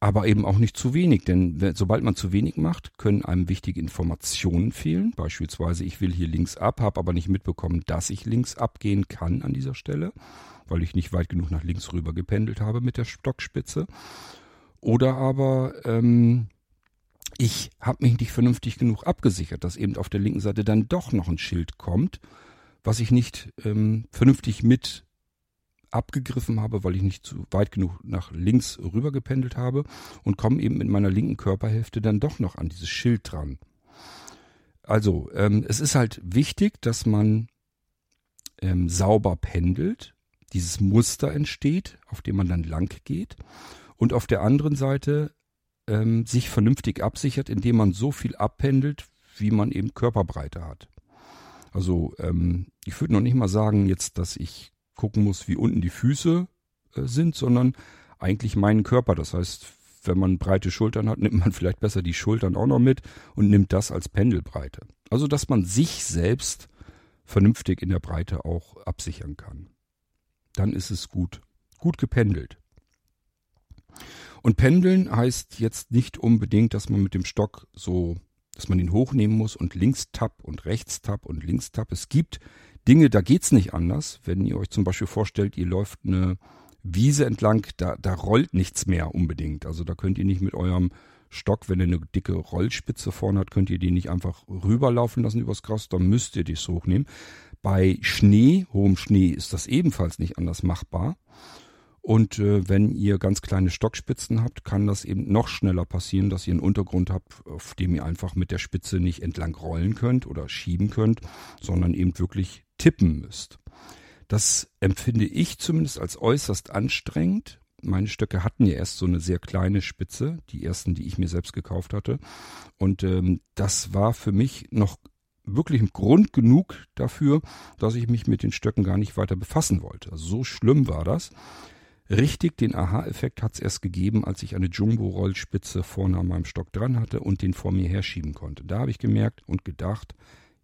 aber eben auch nicht zu wenig, denn sobald man zu wenig macht, können einem wichtige Informationen fehlen. Beispielsweise, ich will hier links ab, habe aber nicht mitbekommen, dass ich links abgehen kann an dieser Stelle, weil ich nicht weit genug nach links rüber gependelt habe mit der Stockspitze. Oder aber ähm, ich habe mich nicht vernünftig genug abgesichert, dass eben auf der linken Seite dann doch noch ein Schild kommt, was ich nicht ähm, vernünftig mit abgegriffen habe, weil ich nicht zu weit genug nach links rüber gependelt habe und komme eben mit meiner linken Körperhälfte dann doch noch an dieses Schild dran. Also, ähm, es ist halt wichtig, dass man ähm, sauber pendelt, dieses Muster entsteht, auf dem man dann lang geht und auf der anderen Seite ähm, sich vernünftig absichert, indem man so viel abpendelt, wie man eben Körperbreite hat. Also ähm, ich würde noch nicht mal sagen jetzt, dass ich gucken muss, wie unten die Füße äh, sind, sondern eigentlich meinen Körper. Das heißt, wenn man breite Schultern hat, nimmt man vielleicht besser die Schultern auch noch mit und nimmt das als Pendelbreite. Also, dass man sich selbst vernünftig in der Breite auch absichern kann. Dann ist es gut, gut gependelt. Und pendeln heißt jetzt nicht unbedingt, dass man mit dem Stock so, dass man ihn hochnehmen muss und links tapp und rechts tapp und links tapp. Es gibt Dinge, da geht's nicht anders. Wenn ihr euch zum Beispiel vorstellt, ihr läuft eine Wiese entlang, da, da rollt nichts mehr unbedingt. Also da könnt ihr nicht mit eurem Stock, wenn ihr eine dicke Rollspitze vorne hat, könnt ihr die nicht einfach rüberlaufen lassen übers Gras, dann müsst ihr das hochnehmen. Bei Schnee, hohem Schnee, ist das ebenfalls nicht anders machbar. Und äh, wenn ihr ganz kleine Stockspitzen habt, kann das eben noch schneller passieren, dass ihr einen Untergrund habt, auf dem ihr einfach mit der Spitze nicht entlang rollen könnt oder schieben könnt, sondern eben wirklich tippen müsst. Das empfinde ich zumindest als äußerst anstrengend. Meine Stöcke hatten ja erst so eine sehr kleine Spitze, die ersten, die ich mir selbst gekauft hatte. Und ähm, das war für mich noch wirklich ein Grund genug dafür, dass ich mich mit den Stöcken gar nicht weiter befassen wollte. Also so schlimm war das. Richtig den Aha-Effekt hat es erst gegeben, als ich eine Jumbo-Rollspitze vorne an meinem Stock dran hatte und den vor mir herschieben konnte. Da habe ich gemerkt und gedacht,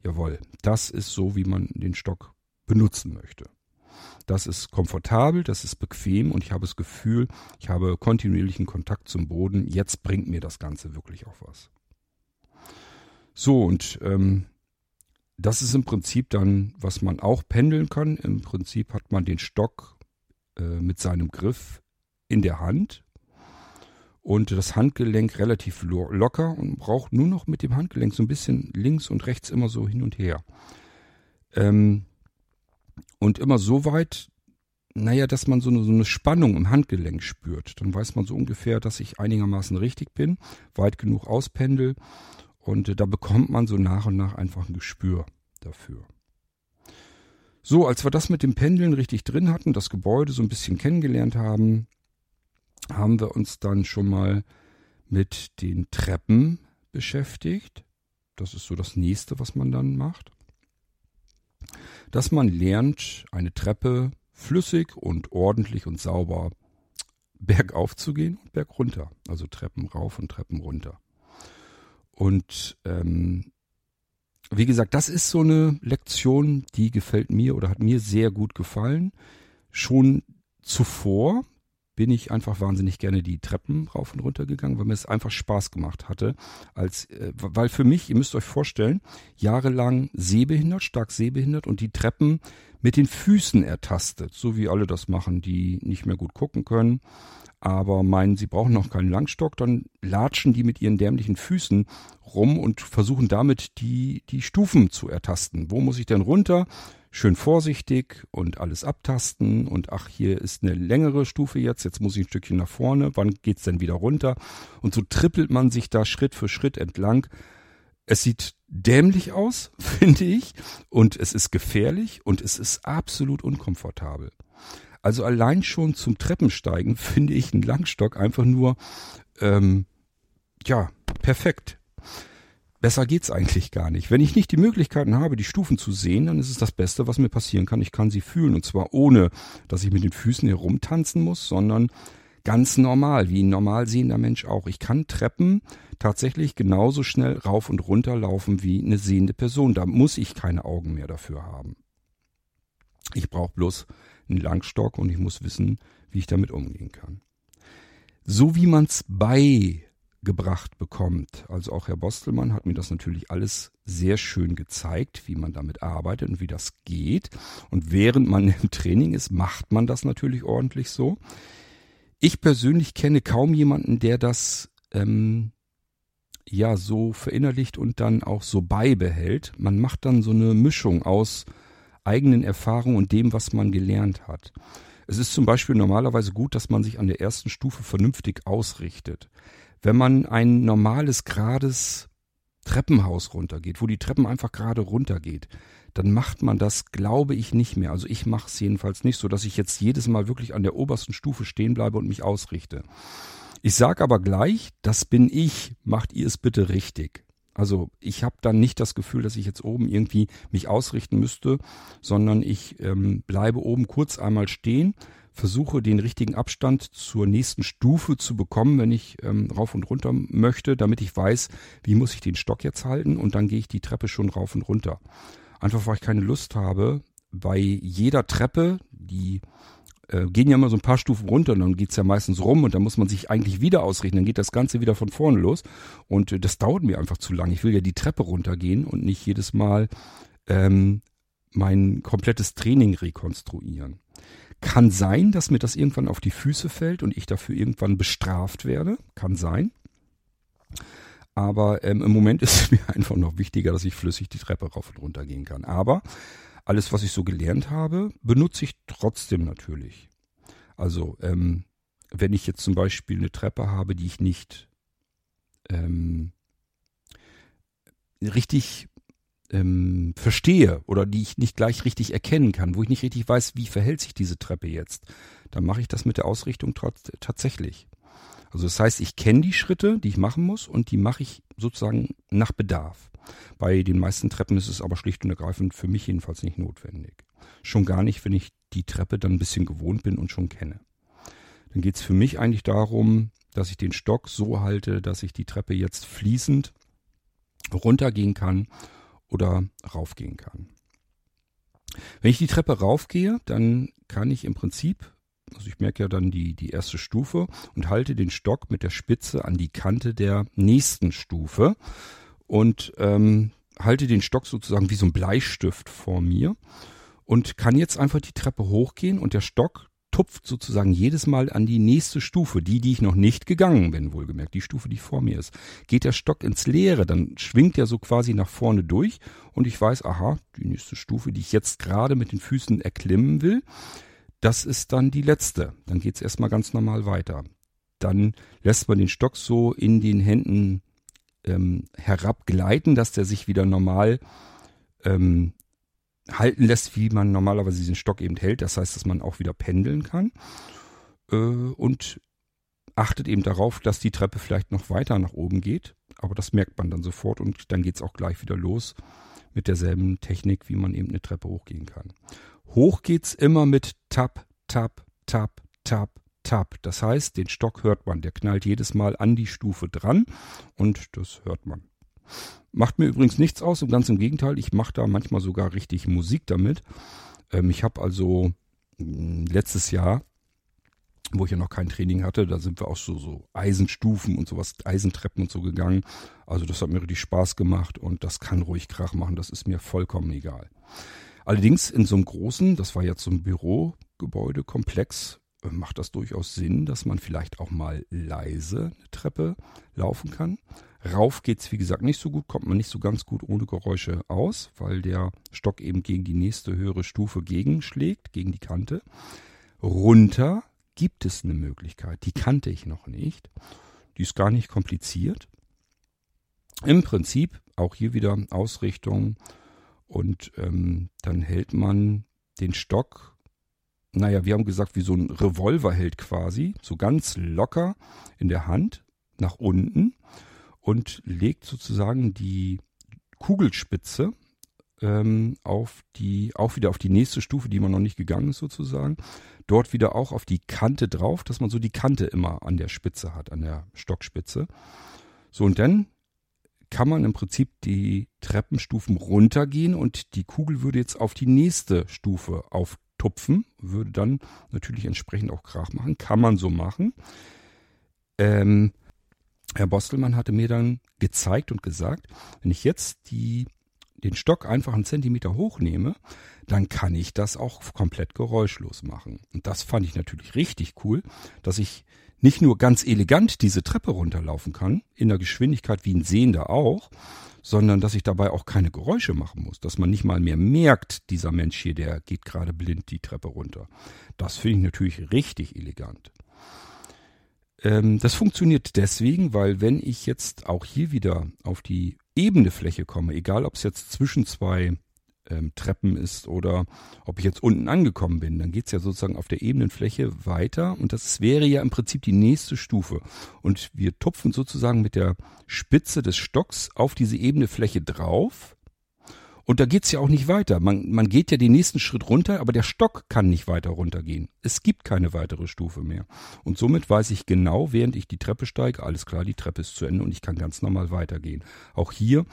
jawohl, das ist so, wie man den Stock benutzen möchte. Das ist komfortabel, das ist bequem und ich habe das Gefühl, ich habe kontinuierlichen Kontakt zum Boden. Jetzt bringt mir das Ganze wirklich auch was. So, und ähm, das ist im Prinzip dann, was man auch pendeln kann. Im Prinzip hat man den Stock äh, mit seinem Griff in der Hand und das Handgelenk relativ lo locker und braucht nur noch mit dem Handgelenk so ein bisschen links und rechts immer so hin und her. Ähm, und immer so weit, naja, dass man so eine, so eine Spannung im Handgelenk spürt. Dann weiß man so ungefähr, dass ich einigermaßen richtig bin, weit genug auspendel und äh, da bekommt man so nach und nach einfach ein Gespür dafür. So, als wir das mit dem Pendeln richtig drin hatten, das Gebäude so ein bisschen kennengelernt haben, haben wir uns dann schon mal mit den Treppen beschäftigt. das ist so das nächste, was man dann macht, dass man lernt, eine Treppe flüssig und ordentlich und sauber bergauf zu gehen und bergunter. Also Treppen rauf und Treppen runter. Und ähm, wie gesagt, das ist so eine Lektion, die gefällt mir oder hat mir sehr gut gefallen. Schon zuvor bin ich einfach wahnsinnig gerne die Treppen rauf und runter gegangen, weil mir es einfach Spaß gemacht hatte. Als, äh, weil für mich, ihr müsst euch vorstellen, jahrelang sehbehindert, stark sehbehindert und die Treppen mit den Füßen ertastet, so wie alle das machen, die nicht mehr gut gucken können aber meinen, sie brauchen noch keinen Langstock, dann latschen die mit ihren dämlichen Füßen rum und versuchen damit die, die Stufen zu ertasten. Wo muss ich denn runter? Schön vorsichtig und alles abtasten und ach, hier ist eine längere Stufe jetzt, jetzt muss ich ein Stückchen nach vorne, wann geht's denn wieder runter? Und so trippelt man sich da Schritt für Schritt entlang. Es sieht dämlich aus, finde ich, und es ist gefährlich und es ist absolut unkomfortabel. Also allein schon zum Treppensteigen finde ich einen Langstock einfach nur, ähm, ja, perfekt. Besser geht's eigentlich gar nicht. Wenn ich nicht die Möglichkeiten habe, die Stufen zu sehen, dann ist es das Beste, was mir passieren kann. Ich kann sie fühlen und zwar ohne, dass ich mit den Füßen herumtanzen muss, sondern ganz normal, wie ein normal sehender Mensch auch. Ich kann Treppen tatsächlich genauso schnell rauf und runter laufen wie eine sehende Person. Da muss ich keine Augen mehr dafür haben. Ich brauche bloß einen Langstock und ich muss wissen, wie ich damit umgehen kann. So wie man es beigebracht bekommt, also auch Herr Bostelmann hat mir das natürlich alles sehr schön gezeigt, wie man damit arbeitet und wie das geht. Und während man im Training ist, macht man das natürlich ordentlich so. Ich persönlich kenne kaum jemanden, der das ähm, ja so verinnerlicht und dann auch so beibehält. Man macht dann so eine Mischung aus eigenen Erfahrungen und dem, was man gelernt hat. Es ist zum Beispiel normalerweise gut, dass man sich an der ersten Stufe vernünftig ausrichtet. Wenn man ein normales, gerades Treppenhaus runtergeht, wo die Treppen einfach gerade runtergeht, dann macht man das, glaube ich, nicht mehr. Also ich mache es jedenfalls nicht so, dass ich jetzt jedes Mal wirklich an der obersten Stufe stehen bleibe und mich ausrichte. Ich sage aber gleich, das bin ich, macht ihr es bitte richtig. Also ich habe dann nicht das Gefühl, dass ich jetzt oben irgendwie mich ausrichten müsste, sondern ich ähm, bleibe oben kurz einmal stehen, versuche den richtigen Abstand zur nächsten Stufe zu bekommen, wenn ich ähm, rauf und runter möchte, damit ich weiß, wie muss ich den Stock jetzt halten und dann gehe ich die Treppe schon rauf und runter. Einfach weil ich keine Lust habe, bei jeder Treppe, die äh, gehen ja immer so ein paar Stufen runter und dann geht's ja meistens rum und dann muss man sich eigentlich wieder ausrichten. Dann geht das Ganze wieder von vorne los. Und äh, das dauert mir einfach zu lang. Ich will ja die Treppe runtergehen und nicht jedes Mal ähm, mein komplettes Training rekonstruieren. Kann sein, dass mir das irgendwann auf die Füße fällt und ich dafür irgendwann bestraft werde. Kann sein. Aber ähm, im Moment ist es mir einfach noch wichtiger, dass ich flüssig die Treppe rauf und runter gehen kann. Aber alles, was ich so gelernt habe, benutze ich trotzdem natürlich. Also, ähm, wenn ich jetzt zum Beispiel eine Treppe habe, die ich nicht ähm, richtig ähm, verstehe oder die ich nicht gleich richtig erkennen kann, wo ich nicht richtig weiß, wie verhält sich diese Treppe jetzt, dann mache ich das mit der Ausrichtung tatsächlich. Also das heißt, ich kenne die Schritte, die ich machen muss und die mache ich sozusagen nach Bedarf. Bei den meisten Treppen ist es aber schlicht und ergreifend für mich jedenfalls nicht notwendig. Schon gar nicht, wenn ich die Treppe dann ein bisschen gewohnt bin und schon kenne. Dann geht es für mich eigentlich darum, dass ich den Stock so halte, dass ich die Treppe jetzt fließend runtergehen kann oder raufgehen kann. Wenn ich die Treppe raufgehe, dann kann ich im Prinzip, also ich merke ja dann die, die erste Stufe und halte den Stock mit der Spitze an die Kante der nächsten Stufe und ähm, halte den Stock sozusagen wie so ein Bleistift vor mir und kann jetzt einfach die Treppe hochgehen und der Stock tupft sozusagen jedes Mal an die nächste Stufe, die, die ich noch nicht gegangen bin, wohlgemerkt, die Stufe, die vor mir ist. Geht der Stock ins Leere, dann schwingt er so quasi nach vorne durch und ich weiß, aha, die nächste Stufe, die ich jetzt gerade mit den Füßen erklimmen will, das ist dann die letzte. Dann geht's erstmal ganz normal weiter. Dann lässt man den Stock so in den Händen ähm, herabgleiten, dass der sich wieder normal ähm, halten lässt, wie man normalerweise diesen Stock eben hält. Das heißt, dass man auch wieder pendeln kann. Äh, und achtet eben darauf, dass die Treppe vielleicht noch weiter nach oben geht. aber das merkt man dann sofort und dann geht's auch gleich wieder los mit derselben Technik, wie man eben eine Treppe hochgehen kann. Hoch geht's immer mit Tap, Tap, Tap, Tap, Tap. Das heißt, den Stock hört man. Der knallt jedes Mal an die Stufe dran und das hört man. Macht mir übrigens nichts aus und ganz im Gegenteil, ich mache da manchmal sogar richtig Musik damit. Ähm, ich habe also mh, mm, letztes Jahr wo ich ja noch kein Training hatte, da sind wir auch so, so Eisenstufen und sowas, Eisentreppen und so gegangen. Also das hat mir richtig Spaß gemacht und das kann ruhig Krach machen, das ist mir vollkommen egal. Allerdings in so einem großen, das war jetzt so ein Bürogebäudekomplex, äh, macht das durchaus Sinn, dass man vielleicht auch mal leise eine Treppe laufen kann. Rauf geht's wie gesagt nicht so gut, kommt man nicht so ganz gut ohne Geräusche aus, weil der Stock eben gegen die nächste höhere Stufe gegenschlägt, gegen die Kante. Runter gibt es eine Möglichkeit, die kannte ich noch nicht. Die ist gar nicht kompliziert. Im Prinzip auch hier wieder Ausrichtung und ähm, dann hält man den Stock, naja, wir haben gesagt, wie so ein Revolver hält quasi, so ganz locker in der Hand nach unten und legt sozusagen die Kugelspitze ähm, auf die, auch wieder auf die nächste Stufe, die man noch nicht gegangen ist sozusagen. Dort wieder auch auf die Kante drauf, dass man so die Kante immer an der Spitze hat, an der Stockspitze. So, und dann kann man im Prinzip die Treppenstufen runtergehen und die Kugel würde jetzt auf die nächste Stufe auftupfen, würde dann natürlich entsprechend auch Krach machen. Kann man so machen. Ähm, Herr Bostelmann hatte mir dann gezeigt und gesagt, wenn ich jetzt die den Stock einfach einen Zentimeter hochnehme, dann kann ich das auch komplett geräuschlos machen. Und das fand ich natürlich richtig cool, dass ich nicht nur ganz elegant diese Treppe runterlaufen kann, in der Geschwindigkeit wie ein Sehender auch, sondern dass ich dabei auch keine Geräusche machen muss, dass man nicht mal mehr merkt, dieser Mensch hier, der geht gerade blind die Treppe runter. Das finde ich natürlich richtig elegant. Ähm, das funktioniert deswegen, weil wenn ich jetzt auch hier wieder auf die ebene Fläche komme, egal ob es jetzt zwischen zwei ähm, Treppen ist oder ob ich jetzt unten angekommen bin, dann geht's ja sozusagen auf der ebenen Fläche weiter und das wäre ja im Prinzip die nächste Stufe. Und wir tupfen sozusagen mit der Spitze des Stocks auf diese ebene Fläche drauf und da geht's ja auch nicht weiter. Man, man geht ja den nächsten Schritt runter, aber der Stock kann nicht weiter runtergehen. Es gibt keine weitere Stufe mehr. Und somit weiß ich genau, während ich die Treppe steige, alles klar, die Treppe ist zu Ende und ich kann ganz normal weitergehen. Auch hier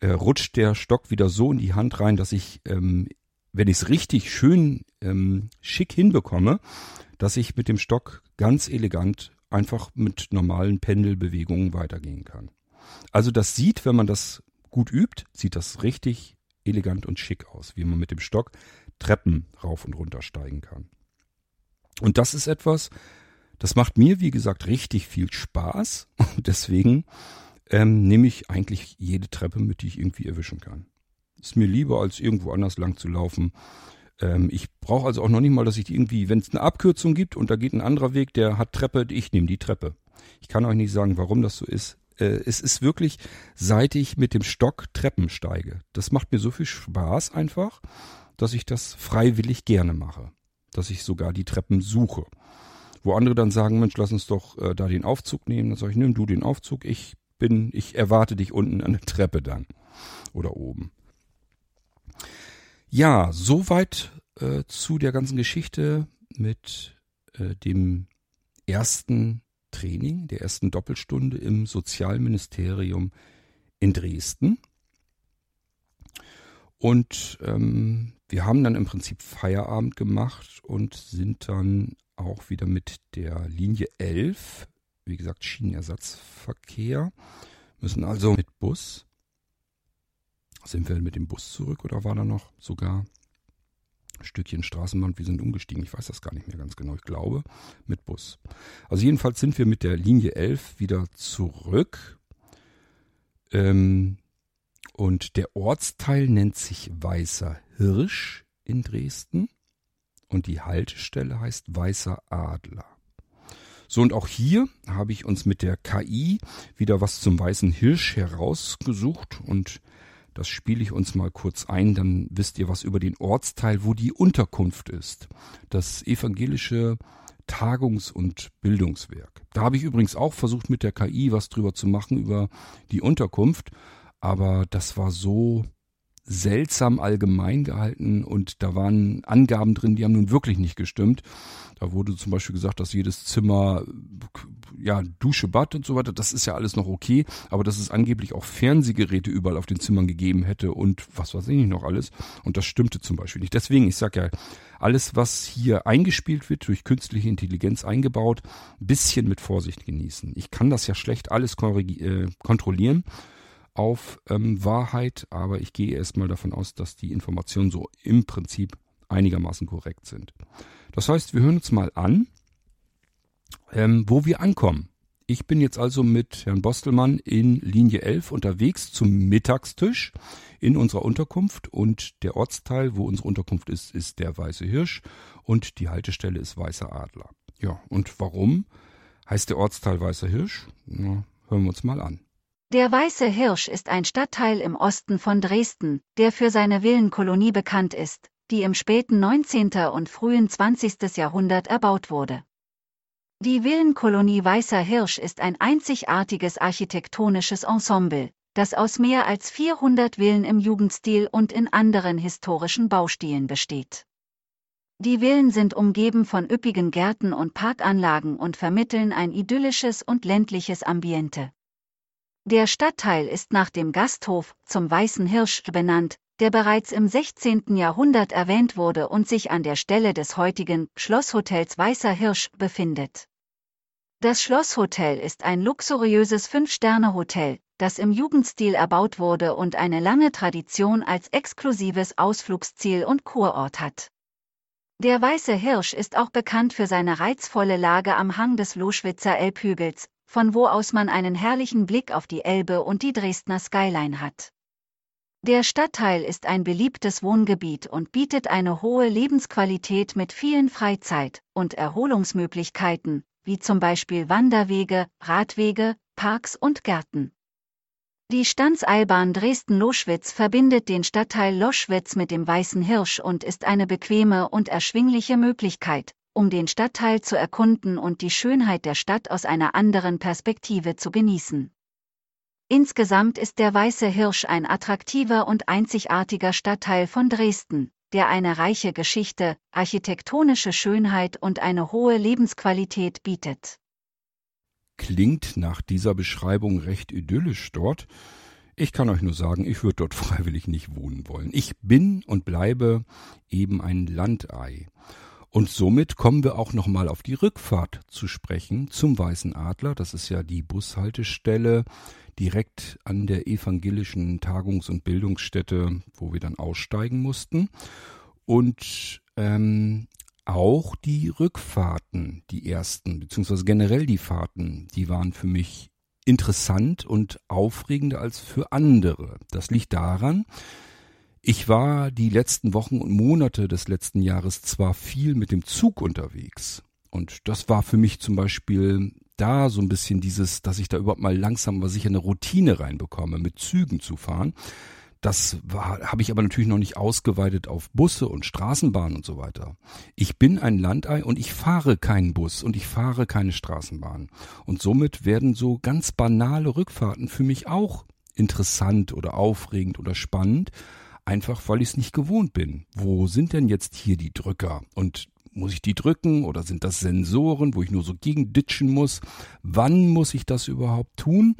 äh, rutscht der Stock wieder so in die Hand rein, dass ich, ähm, wenn ich es richtig schön ähm, schick hinbekomme, dass ich mit dem Stock ganz elegant einfach mit normalen Pendelbewegungen weitergehen kann. Also das sieht, wenn man das gut übt, sieht das richtig elegant und schick aus, wie man mit dem Stock Treppen rauf und runter steigen kann. Und das ist etwas, das macht mir, wie gesagt, richtig viel Spaß. Und deswegen ähm, nehme ich eigentlich jede Treppe mit, die ich irgendwie erwischen kann. Ist mir lieber, als irgendwo anders lang zu laufen. Ähm, ich brauche also auch noch nicht mal, dass ich irgendwie, wenn es eine Abkürzung gibt und da geht ein anderer Weg, der hat Treppe, ich nehme die Treppe. Ich kann euch nicht sagen, warum das so ist äh, es ist wirklich, seit ich mit dem Stock Treppen steige. Das macht mir so viel Spaß einfach, dass ich das freiwillig gerne mache. Dass ich sogar die Treppen suche. Wo andere dann sagen, Mensch, lass uns doch äh, da den Aufzug nehmen. Dann sage ich, nimm du den Aufzug. Ich bin, ich erwarte dich unten an der Treppe dann. Oder oben. Ja, soweit äh, zu der ganzen Geschichte mit äh, dem ersten Training, der ersten Doppelstunde im Sozialministerium in Dresden. Und ähm, wir haben dann im Prinzip Feierabend gemacht und sind dann auch wieder mit der Linie 11, wie gesagt Schienenersatzverkehr, müssen also mit Bus. Sind wir mit dem Bus zurück oder war da noch sogar Stückchen Straßenbahn. Wir sind umgestiegen. Ich weiß das gar nicht mehr ganz genau. Ich glaube, mit Bus. Also jedenfalls sind wir mit der Linie 11 wieder zurück. Ähm, und der Ortsteil nennt sich Weißer Hirsch in Dresden. Und die Haltestelle heißt Weißer Adler. So, und auch hier habe ich uns mit der KI wieder was zum Weißen Hirsch herausgesucht und das spiele ich uns mal kurz ein, dann wisst ihr was über den Ortsteil, wo die Unterkunft ist. Das evangelische Tagungs- und Bildungswerk. Da habe ich übrigens auch versucht, mit der KI was drüber zu machen über die Unterkunft, aber das war so seltsam allgemein gehalten und da waren Angaben drin, die haben nun wirklich nicht gestimmt. Da wurde zum Beispiel gesagt, dass jedes Zimmer, ja, Dusche, Bad und so weiter, das ist ja alles noch okay, aber dass es angeblich auch Fernsehgeräte überall auf den Zimmern gegeben hätte und was weiß ich nicht noch alles. Und das stimmte zum Beispiel nicht. Deswegen, ich sag ja, alles, was hier eingespielt wird, durch künstliche Intelligenz eingebaut, bisschen mit Vorsicht genießen. Ich kann das ja schlecht alles äh, kontrollieren auf ähm, Wahrheit, aber ich gehe erstmal davon aus, dass die Informationen so im Prinzip einigermaßen korrekt sind. Das heißt, wir hören uns mal an, ähm, wo wir ankommen. Ich bin jetzt also mit Herrn Bostelmann in Linie 11 unterwegs zum Mittagstisch in unserer Unterkunft und der Ortsteil, wo unsere Unterkunft ist, ist der Weiße Hirsch und die Haltestelle ist Weißer Adler. Ja, und warum heißt der Ortsteil Weißer Hirsch? Na, hören wir uns mal an. Der Weiße Hirsch ist ein Stadtteil im Osten von Dresden, der für seine Villenkolonie bekannt ist, die im späten 19. und frühen 20. Jahrhundert erbaut wurde. Die Villenkolonie Weißer Hirsch ist ein einzigartiges architektonisches Ensemble, das aus mehr als 400 Villen im Jugendstil und in anderen historischen Baustilen besteht. Die Villen sind umgeben von üppigen Gärten und Parkanlagen und vermitteln ein idyllisches und ländliches Ambiente. Der Stadtteil ist nach dem Gasthof zum Weißen Hirsch benannt, der bereits im 16. Jahrhundert erwähnt wurde und sich an der Stelle des heutigen Schlosshotels Weißer Hirsch befindet. Das Schlosshotel ist ein luxuriöses Fünf-Sterne-Hotel, das im Jugendstil erbaut wurde und eine lange Tradition als exklusives Ausflugsziel und Kurort hat. Der Weiße Hirsch ist auch bekannt für seine reizvolle Lage am Hang des Loschwitzer Elbhügels, von wo aus man einen herrlichen Blick auf die Elbe und die Dresdner Skyline hat. Der Stadtteil ist ein beliebtes Wohngebiet und bietet eine hohe Lebensqualität mit vielen Freizeit- und Erholungsmöglichkeiten, wie zum Beispiel Wanderwege, Radwege, Parks und Gärten. Die Stanzeilbahn Dresden-Loschwitz verbindet den Stadtteil Loschwitz mit dem Weißen Hirsch und ist eine bequeme und erschwingliche Möglichkeit, um den Stadtteil zu erkunden und die Schönheit der Stadt aus einer anderen Perspektive zu genießen. Insgesamt ist der Weiße Hirsch ein attraktiver und einzigartiger Stadtteil von Dresden, der eine reiche Geschichte, architektonische Schönheit und eine hohe Lebensqualität bietet. Klingt nach dieser Beschreibung recht idyllisch dort. Ich kann euch nur sagen, ich würde dort freiwillig nicht wohnen wollen. Ich bin und bleibe eben ein Landei. Und somit kommen wir auch nochmal auf die Rückfahrt zu sprechen zum Weißen Adler. Das ist ja die Bushaltestelle direkt an der evangelischen Tagungs- und Bildungsstätte, wo wir dann aussteigen mussten. Und ähm, auch die Rückfahrten, die ersten, beziehungsweise generell die Fahrten, die waren für mich interessant und aufregender als für andere. Das liegt daran, ich war die letzten Wochen und Monate des letzten Jahres zwar viel mit dem Zug unterwegs. Und das war für mich zum Beispiel da so ein bisschen dieses, dass ich da überhaupt mal langsam aber sicher eine Routine reinbekomme, mit Zügen zu fahren. Das habe ich aber natürlich noch nicht ausgeweitet auf Busse und Straßenbahnen und so weiter. Ich bin ein Landei und ich fahre keinen Bus und ich fahre keine Straßenbahn. Und somit werden so ganz banale Rückfahrten für mich auch interessant oder aufregend oder spannend, einfach weil ich es nicht gewohnt bin. Wo sind denn jetzt hier die Drücker? Und muss ich die drücken oder sind das Sensoren, wo ich nur so gegenditschen muss? Wann muss ich das überhaupt tun?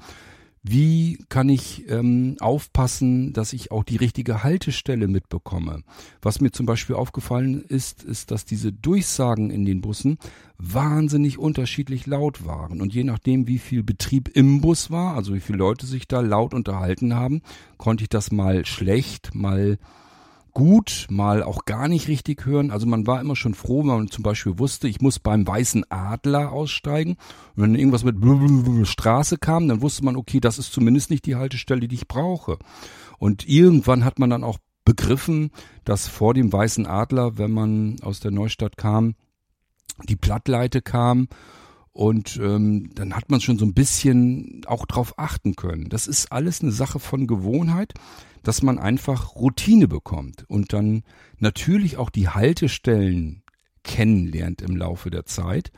Wie kann ich ähm, aufpassen, dass ich auch die richtige Haltestelle mitbekomme? Was mir zum Beispiel aufgefallen ist, ist, dass diese Durchsagen in den Bussen wahnsinnig unterschiedlich laut waren. Und je nachdem, wie viel Betrieb im Bus war, also wie viele Leute sich da laut unterhalten haben, konnte ich das mal schlecht, mal gut, mal auch gar nicht richtig hören. Also man war immer schon froh, wenn man zum Beispiel wusste, ich muss beim Weißen Adler aussteigen. Und wenn irgendwas mit Straße kam, dann wusste man, okay, das ist zumindest nicht die Haltestelle, die ich brauche. Und irgendwann hat man dann auch begriffen, dass vor dem Weißen Adler, wenn man aus der Neustadt kam, die Plattleite kam und ähm, dann hat man schon so ein bisschen auch drauf achten können. Das ist alles eine Sache von Gewohnheit dass man einfach Routine bekommt und dann natürlich auch die Haltestellen kennenlernt im Laufe der Zeit.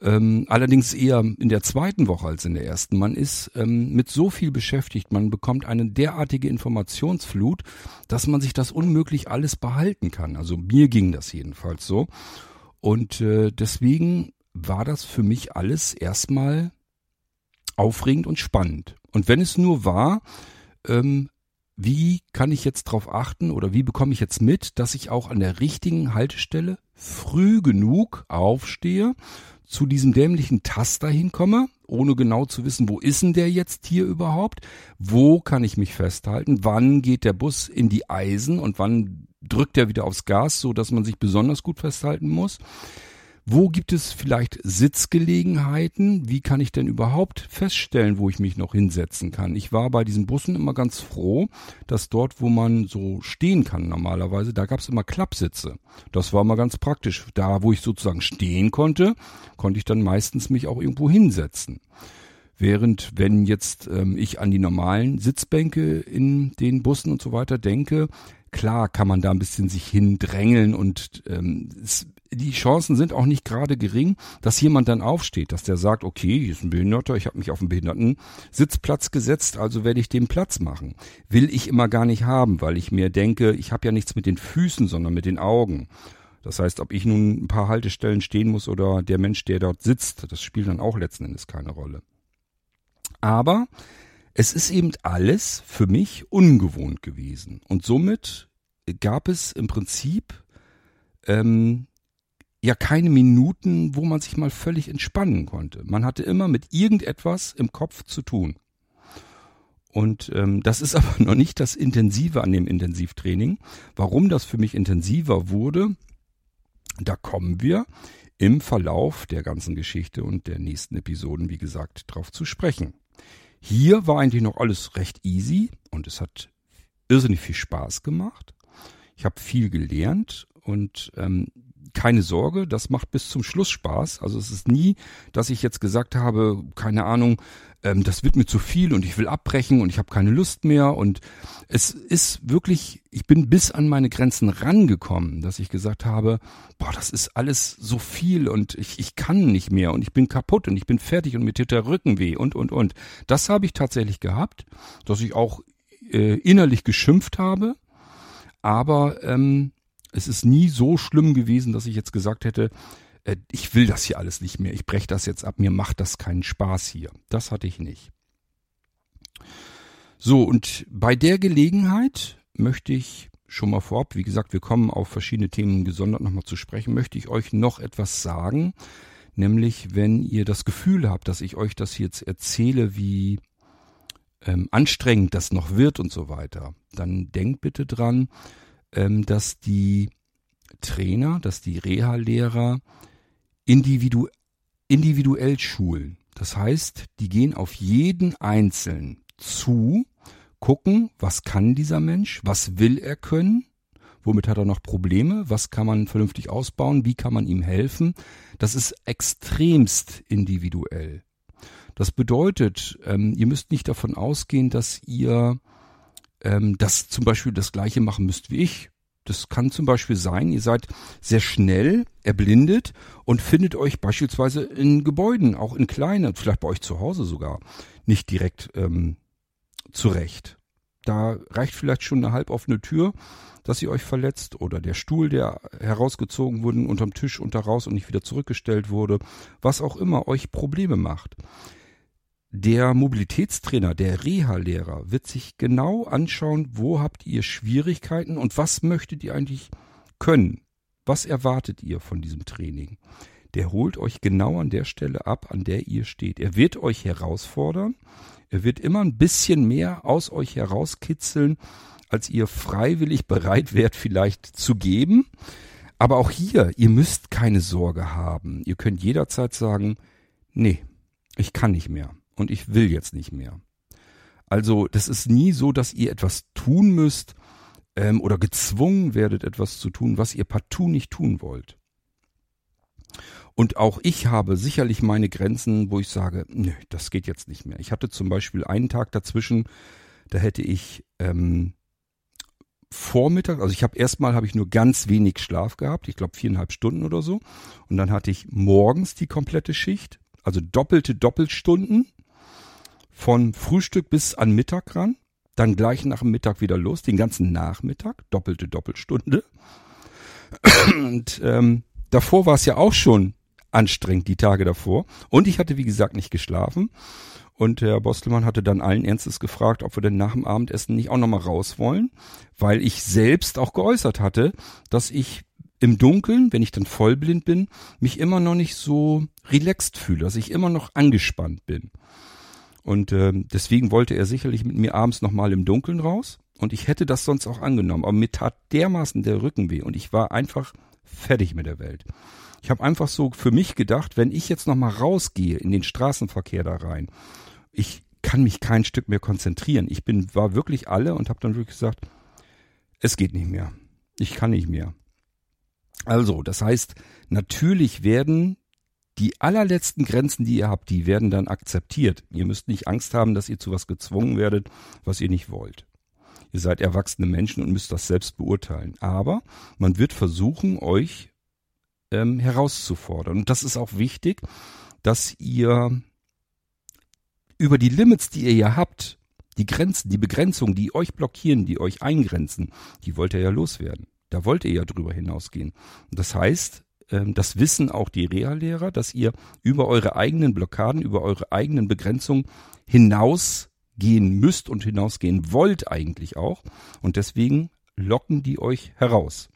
Ähm, allerdings eher in der zweiten Woche als in der ersten. Man ist ähm, mit so viel beschäftigt, man bekommt eine derartige Informationsflut, dass man sich das unmöglich alles behalten kann. Also mir ging das jedenfalls so. Und äh, deswegen war das für mich alles erstmal aufregend und spannend. Und wenn es nur war, ähm, wie kann ich jetzt darauf achten oder wie bekomme ich jetzt mit, dass ich auch an der richtigen Haltestelle früh genug aufstehe, zu diesem dämlichen Taster hinkomme, ohne genau zu wissen, wo ist denn der jetzt hier überhaupt? Wo kann ich mich festhalten? Wann geht der Bus in die Eisen und wann drückt er wieder aufs Gas, so dass man sich besonders gut festhalten muss? Wo gibt es vielleicht Sitzgelegenheiten? Wie kann ich denn überhaupt feststellen, wo ich mich noch hinsetzen kann? Ich war bei diesen Bussen immer ganz froh, dass dort, wo man so stehen kann normalerweise, da gab es immer Klappsitze. Das war immer ganz praktisch. Da, wo ich sozusagen stehen konnte, konnte ich dann meistens mich auch irgendwo hinsetzen. Während wenn jetzt ähm, ich an die normalen Sitzbänke in den Bussen und so weiter denke, klar kann man da ein bisschen sich hindrängeln und ähm, es die Chancen sind auch nicht gerade gering, dass jemand dann aufsteht, dass der sagt, okay, hier ist ein Behinderter, ich habe mich auf einen behinderten Sitzplatz gesetzt, also werde ich dem Platz machen. Will ich immer gar nicht haben, weil ich mir denke, ich habe ja nichts mit den Füßen, sondern mit den Augen. Das heißt, ob ich nun ein paar Haltestellen stehen muss oder der Mensch, der dort sitzt, das spielt dann auch letzten Endes keine Rolle. Aber es ist eben alles für mich ungewohnt gewesen. Und somit gab es im Prinzip ähm, ja keine Minuten, wo man sich mal völlig entspannen konnte. Man hatte immer mit irgendetwas im Kopf zu tun. Und ähm, das ist aber noch nicht das Intensive an dem Intensivtraining. Warum das für mich intensiver wurde, da kommen wir im Verlauf der ganzen Geschichte und der nächsten Episoden, wie gesagt, drauf zu sprechen. Hier war eigentlich noch alles recht easy und es hat irrsinnig viel Spaß gemacht. Ich habe viel gelernt und ähm, keine Sorge, das macht bis zum Schluss Spaß. Also es ist nie, dass ich jetzt gesagt habe, keine Ahnung, ähm, das wird mir zu viel und ich will abbrechen und ich habe keine Lust mehr. Und es ist wirklich, ich bin bis an meine Grenzen rangekommen, dass ich gesagt habe, boah, das ist alles so viel und ich, ich kann nicht mehr und ich bin kaputt und ich bin fertig und mir tut der Rücken weh und, und, und. Das habe ich tatsächlich gehabt, dass ich auch äh, innerlich geschimpft habe. Aber ähm, es ist nie so schlimm gewesen, dass ich jetzt gesagt hätte, äh, ich will das hier alles nicht mehr, ich breche das jetzt ab, mir macht das keinen Spaß hier. Das hatte ich nicht. So, und bei der Gelegenheit möchte ich schon mal vorab, wie gesagt, wir kommen auf verschiedene Themen gesondert nochmal zu sprechen, möchte ich euch noch etwas sagen, nämlich wenn ihr das Gefühl habt, dass ich euch das jetzt erzähle, wie ähm, anstrengend das noch wird und so weiter, dann denkt bitte dran, ähm, dass die Trainer, dass die Reha-Lehrer individu individuell schulen. Das heißt, die gehen auf jeden Einzelnen zu, gucken, was kann dieser Mensch, was will er können, womit hat er noch Probleme, was kann man vernünftig ausbauen, wie kann man ihm helfen. Das ist extremst individuell. Das bedeutet, ähm, ihr müsst nicht davon ausgehen, dass ihr ähm, das zum Beispiel das gleiche machen müsst wie ich. Das kann zum Beispiel sein, ihr seid sehr schnell erblindet und findet euch beispielsweise in Gebäuden, auch in kleinen, vielleicht bei euch zu Hause sogar, nicht direkt ähm, zurecht. Da reicht vielleicht schon eine halboffene Tür, dass ihr euch verletzt oder der Stuhl, der herausgezogen wurde unterm Tisch unter raus und nicht wieder zurückgestellt wurde, was auch immer euch Probleme macht. Der Mobilitätstrainer, der Reha-Lehrer wird sich genau anschauen, wo habt ihr Schwierigkeiten und was möchtet ihr eigentlich können? Was erwartet ihr von diesem Training? Der holt euch genau an der Stelle ab, an der ihr steht. Er wird euch herausfordern. Er wird immer ein bisschen mehr aus euch herauskitzeln, als ihr freiwillig bereit wärt vielleicht zu geben. Aber auch hier, ihr müsst keine Sorge haben. Ihr könnt jederzeit sagen, nee, ich kann nicht mehr und ich will jetzt nicht mehr. Also das ist nie so, dass ihr etwas tun müsst ähm, oder gezwungen werdet, etwas zu tun, was ihr partout nicht tun wollt. Und auch ich habe sicherlich meine Grenzen, wo ich sage, nö, das geht jetzt nicht mehr. Ich hatte zum Beispiel einen Tag dazwischen, da hätte ich ähm, Vormittag, also ich habe erstmal habe ich nur ganz wenig Schlaf gehabt, ich glaube viereinhalb Stunden oder so. Und dann hatte ich morgens die komplette Schicht, also doppelte Doppelstunden von Frühstück bis an Mittag ran. Dann gleich nach dem Mittag wieder los, den ganzen Nachmittag, doppelte Doppelstunde. Und ähm, davor war es ja auch schon anstrengend, die Tage davor. Und ich hatte, wie gesagt, nicht geschlafen. Und Herr Bostelmann hatte dann allen Ernstes gefragt, ob wir denn nach dem Abendessen nicht auch nochmal raus wollen, weil ich selbst auch geäußert hatte, dass ich im Dunkeln, wenn ich dann vollblind bin, mich immer noch nicht so relaxed fühle, dass ich immer noch angespannt bin. Und äh, deswegen wollte er sicherlich mit mir abends nochmal im Dunkeln raus. Und ich hätte das sonst auch angenommen. Aber mir tat dermaßen der Rücken weh und ich war einfach fertig mit der Welt. Ich habe einfach so für mich gedacht, wenn ich jetzt nochmal rausgehe in den Straßenverkehr da rein, ich kann mich kein Stück mehr konzentrieren. Ich bin, war wirklich alle und habe dann wirklich gesagt, es geht nicht mehr. Ich kann nicht mehr. Also, das heißt, natürlich werden die allerletzten Grenzen, die ihr habt, die werden dann akzeptiert. Ihr müsst nicht Angst haben, dass ihr zu was gezwungen werdet, was ihr nicht wollt. Ihr seid erwachsene Menschen und müsst das selbst beurteilen. Aber man wird versuchen, euch ähm, herauszufordern. Und das ist auch wichtig, dass ihr über die Limits, die ihr ja habt, die Grenzen, die Begrenzungen, die euch blockieren, die euch eingrenzen, die wollt ihr ja loswerden. Da wollt ihr ja drüber hinausgehen. Und das heißt, ähm, das wissen auch die Reha-Lehrer, dass ihr über eure eigenen Blockaden, über eure eigenen Begrenzungen hinausgehen müsst und hinausgehen wollt eigentlich auch. Und deswegen locken die euch heraus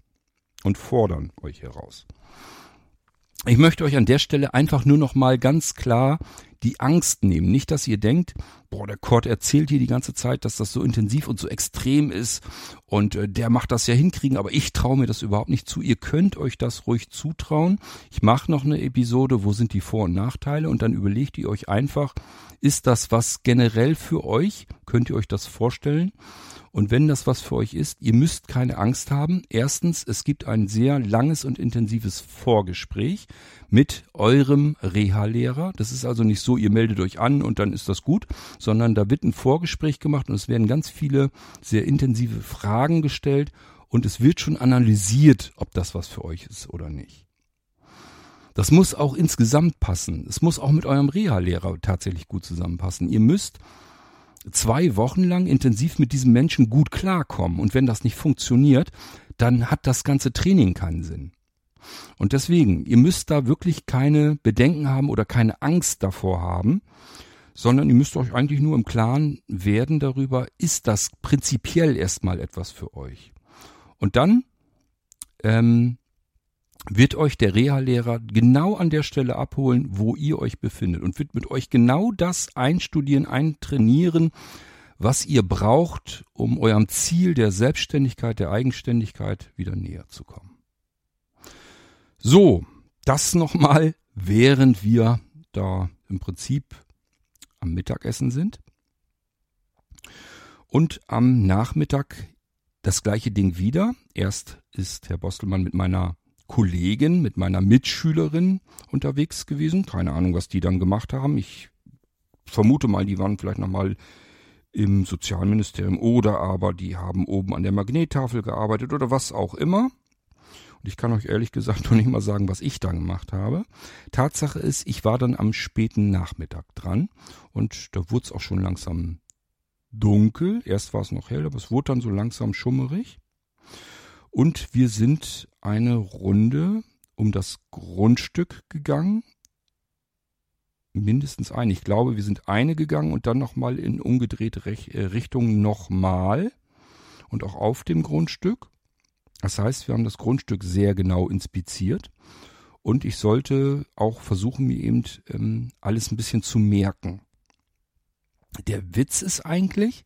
und fordern euch heraus. Ich möchte euch an der Stelle einfach nur noch mal ganz klar die Angst nehmen. Nicht, dass ihr denkt, boah, der Kurt erzählt hier die ganze Zeit, dass das so intensiv und so extrem ist und äh, der macht das ja hinkriegen, aber ich traue mir das überhaupt nicht zu. Ihr könnt euch das ruhig zutrauen. Ich mache noch eine Episode, wo sind die Vor- und Nachteile und dann überlegt ihr euch einfach, ist das was generell für euch? Könnt ihr euch das vorstellen? Und wenn das was für euch ist, ihr müsst keine Angst haben. Erstens, es gibt ein sehr langes und intensives Vorgespräch mit eurem Reha-Lehrer. Das ist also nicht so, ihr meldet euch an und dann ist das gut, sondern da wird ein Vorgespräch gemacht und es werden ganz viele sehr intensive Fragen gestellt und es wird schon analysiert, ob das was für euch ist oder nicht. Das muss auch insgesamt passen. Es muss auch mit eurem Reha-Lehrer tatsächlich gut zusammenpassen. Ihr müsst zwei Wochen lang intensiv mit diesem Menschen gut klarkommen. Und wenn das nicht funktioniert, dann hat das ganze Training keinen Sinn. Und deswegen, ihr müsst da wirklich keine Bedenken haben oder keine Angst davor haben, sondern ihr müsst euch eigentlich nur im Klaren werden darüber, ist das prinzipiell erstmal etwas für euch. Und dann ähm, wird euch der Reha-Lehrer genau an der Stelle abholen, wo ihr euch befindet und wird mit euch genau das einstudieren, eintrainieren, was ihr braucht, um eurem Ziel der Selbstständigkeit, der Eigenständigkeit wieder näher zu kommen. So, das nochmal, während wir da im Prinzip am Mittagessen sind. Und am Nachmittag das gleiche Ding wieder. Erst ist Herr Bostelmann mit meiner Kollegin, mit meiner Mitschülerin unterwegs gewesen. Keine Ahnung, was die dann gemacht haben. Ich vermute mal, die waren vielleicht nochmal im Sozialministerium oder aber die haben oben an der Magnettafel gearbeitet oder was auch immer. Ich kann euch ehrlich gesagt noch nicht mal sagen, was ich dann gemacht habe. Tatsache ist, ich war dann am späten Nachmittag dran und da wurde es auch schon langsam dunkel. Erst war es noch hell, aber es wurde dann so langsam schummerig. Und wir sind eine Runde um das Grundstück gegangen. Mindestens eine. Ich glaube, wir sind eine gegangen und dann nochmal in umgedrehte äh, Richtung nochmal. Und auch auf dem Grundstück. Das heißt, wir haben das Grundstück sehr genau inspiziert. Und ich sollte auch versuchen, mir eben ähm, alles ein bisschen zu merken. Der Witz ist eigentlich,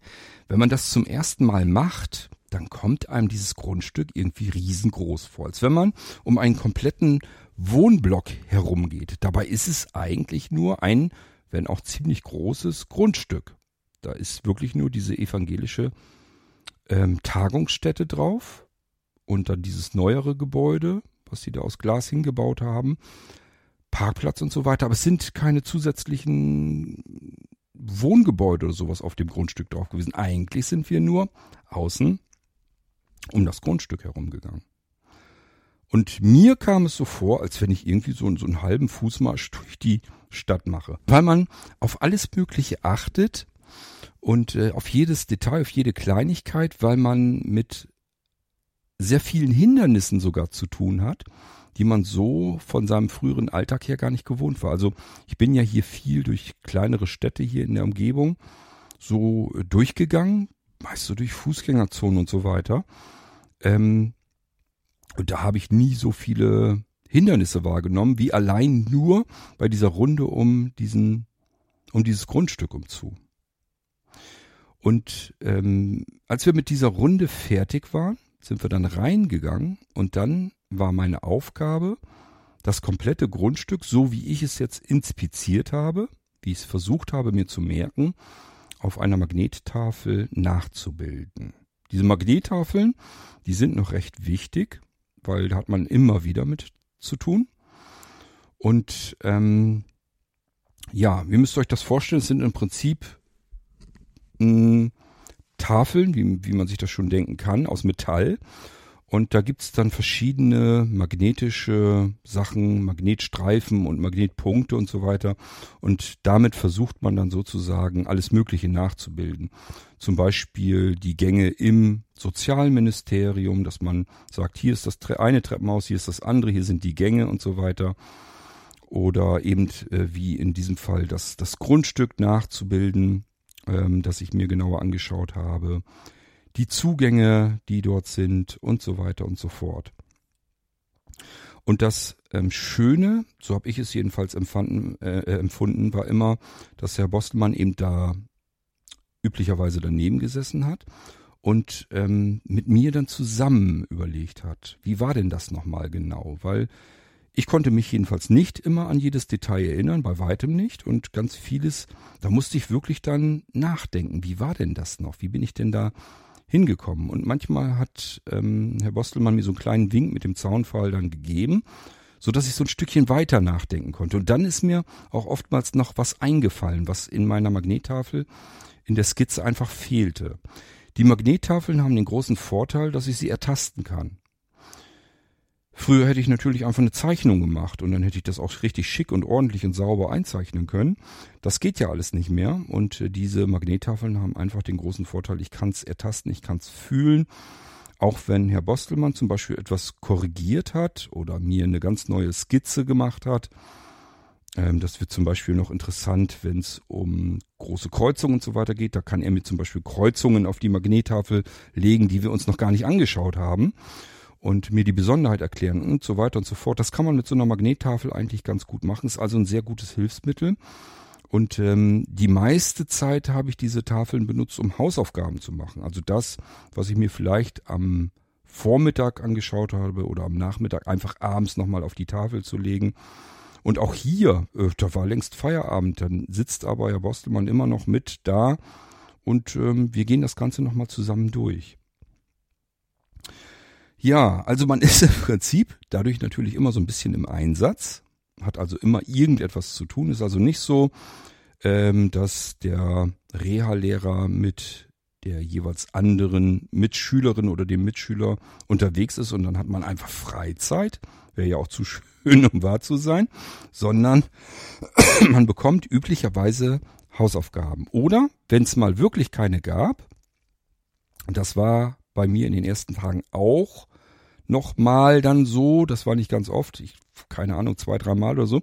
wenn man das zum ersten Mal macht, dann kommt einem dieses Grundstück irgendwie riesengroß vor. Als wenn man um einen kompletten Wohnblock herumgeht. Dabei ist es eigentlich nur ein, wenn auch ziemlich großes Grundstück. Da ist wirklich nur diese evangelische ähm, Tagungsstätte drauf und dann dieses neuere Gebäude, was sie da aus Glas hingebaut haben, Parkplatz und so weiter. Aber es sind keine zusätzlichen Wohngebäude oder sowas auf dem Grundstück drauf gewesen. Eigentlich sind wir nur außen um das Grundstück herumgegangen. Und mir kam es so vor, als wenn ich irgendwie so, so einen halben Fußmarsch durch die Stadt mache. Weil man auf alles Mögliche achtet und äh, auf jedes Detail, auf jede Kleinigkeit, weil man mit sehr vielen Hindernissen sogar zu tun hat, die man so von seinem früheren Alltag her gar nicht gewohnt war. Also ich bin ja hier viel durch kleinere Städte hier in der Umgebung so durchgegangen, meist so durch Fußgängerzonen und so weiter. Ähm, und da habe ich nie so viele Hindernisse wahrgenommen, wie allein nur bei dieser Runde um diesen, um dieses Grundstück umzu. Und ähm, als wir mit dieser Runde fertig waren, sind wir dann reingegangen und dann war meine Aufgabe, das komplette Grundstück, so wie ich es jetzt inspiziert habe, wie ich es versucht habe mir zu merken, auf einer Magnettafel nachzubilden. Diese Magnettafeln, die sind noch recht wichtig, weil da hat man immer wieder mit zu tun. Und ähm, ja, wie müsst ihr euch das vorstellen? Es sind im Prinzip mh, hm, Tafeln, wie, wie man sich das schon denken kann, aus Metall. Und da gibt's dann verschiedene magnetische Sachen, Magnetstreifen und Magnetpunkte und so weiter. Und damit versucht man dann sozusagen alles Mögliche nachzubilden. Zum Beispiel die Gänge im Sozialministerium, dass man sagt, hier ist das eine Treppenhaus, hier ist das andere, hier sind die Gänge und so weiter. Oder eben äh, wie in diesem Fall das, das Grundstück nachzubilden, ähm, das ich mir genauer angeschaut habe die Zugänge, die dort sind und so weiter und so fort. Und das ähm, Schöne, so habe ich es jedenfalls empfanden, äh, empfunden, war immer, dass Herr Bostelmann eben da üblicherweise daneben gesessen hat und ähm, mit mir dann zusammen überlegt hat, wie war denn das nochmal genau? Weil ich konnte mich jedenfalls nicht immer an jedes Detail erinnern, bei weitem nicht. Und ganz vieles, da musste ich wirklich dann nachdenken. Wie war denn das noch? Wie bin ich denn da hingekommen. Und manchmal hat ähm, Herr Bostelmann mir so einen kleinen Wink mit dem Zaunfall dann gegeben, so dass ich so ein Stückchen weiter nachdenken konnte. Und dann ist mir auch oftmals noch was eingefallen, was in meiner Magnettafel in der Skizze einfach fehlte. Die Magnettafeln haben den großen Vorteil, dass ich sie ertasten kann. Früher hätte ich natürlich einfach eine Zeichnung gemacht und dann hätte ich das auch richtig schick und ordentlich und sauber einzeichnen können. Das geht ja alles nicht mehr und äh, diese Magnettafeln haben einfach den großen Vorteil, ich kann es ertasten, ich kann es fühlen. Auch wenn Herr Bostelmann zum Beispiel etwas korrigiert hat oder mir eine ganz neue Skizze gemacht hat, ähm, das wird zum Beispiel noch interessant, wenn es um große Kreuzungen und so weiter geht. Da kann er mir zum Beispiel Kreuzungen auf die Magnettafel legen, die wir uns noch gar nicht angeschaut haben und mir die Besonderheit erklären und so weiter und so fort. Das kann man mit so einer Magnettafel eigentlich ganz gut machen. Ist also ein sehr gutes Hilfsmittel. Und ähm, die meiste Zeit habe ich diese Tafeln benutzt, um Hausaufgaben zu machen. Also das, was ich mir vielleicht am Vormittag angeschaut habe oder am Nachmittag einfach abends nochmal auf die Tafel zu legen. Und auch hier, äh, da war längst Feierabend, dann sitzt aber Herr Bostelmann immer noch mit da und ähm, wir gehen das Ganze nochmal zusammen durch. Ja, also man ist im Prinzip dadurch natürlich immer so ein bisschen im Einsatz, hat also immer irgendetwas zu tun, ist also nicht so, ähm, dass der Reha-Lehrer mit der jeweils anderen Mitschülerin oder dem Mitschüler unterwegs ist und dann hat man einfach Freizeit, wäre ja auch zu schön, um wahr zu sein, sondern man bekommt üblicherweise Hausaufgaben. Oder, wenn es mal wirklich keine gab, das war bei mir in den ersten Tagen auch nochmal dann so, das war nicht ganz oft, ich, keine Ahnung, zwei, dreimal oder so.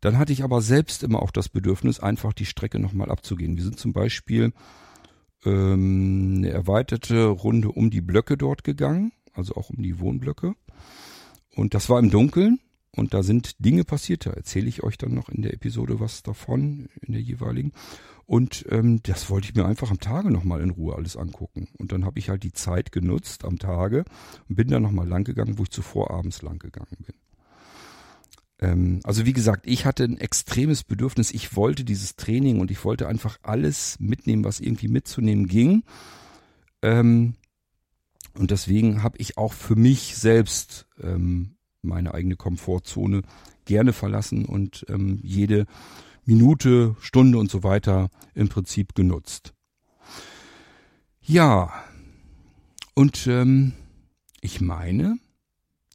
Dann hatte ich aber selbst immer auch das Bedürfnis, einfach die Strecke nochmal abzugehen. Wir sind zum Beispiel ähm, eine erweiterte Runde um die Blöcke dort gegangen, also auch um die Wohnblöcke. Und das war im Dunkeln und da sind Dinge passiert. Da erzähle ich euch dann noch in der Episode was davon, in der jeweiligen. Und ähm, das wollte ich mir einfach am Tage nochmal in Ruhe alles angucken. Und dann habe ich halt die Zeit genutzt am Tage und bin dann nochmal lang gegangen, wo ich zuvor abends lang gegangen bin. Ähm, also wie gesagt, ich hatte ein extremes Bedürfnis. Ich wollte dieses Training und ich wollte einfach alles mitnehmen, was irgendwie mitzunehmen ging. Ähm, und deswegen habe ich auch für mich selbst ähm, meine eigene Komfortzone gerne verlassen und jede Minute, Stunde und so weiter im Prinzip genutzt. Ja, Und ähm, ich meine,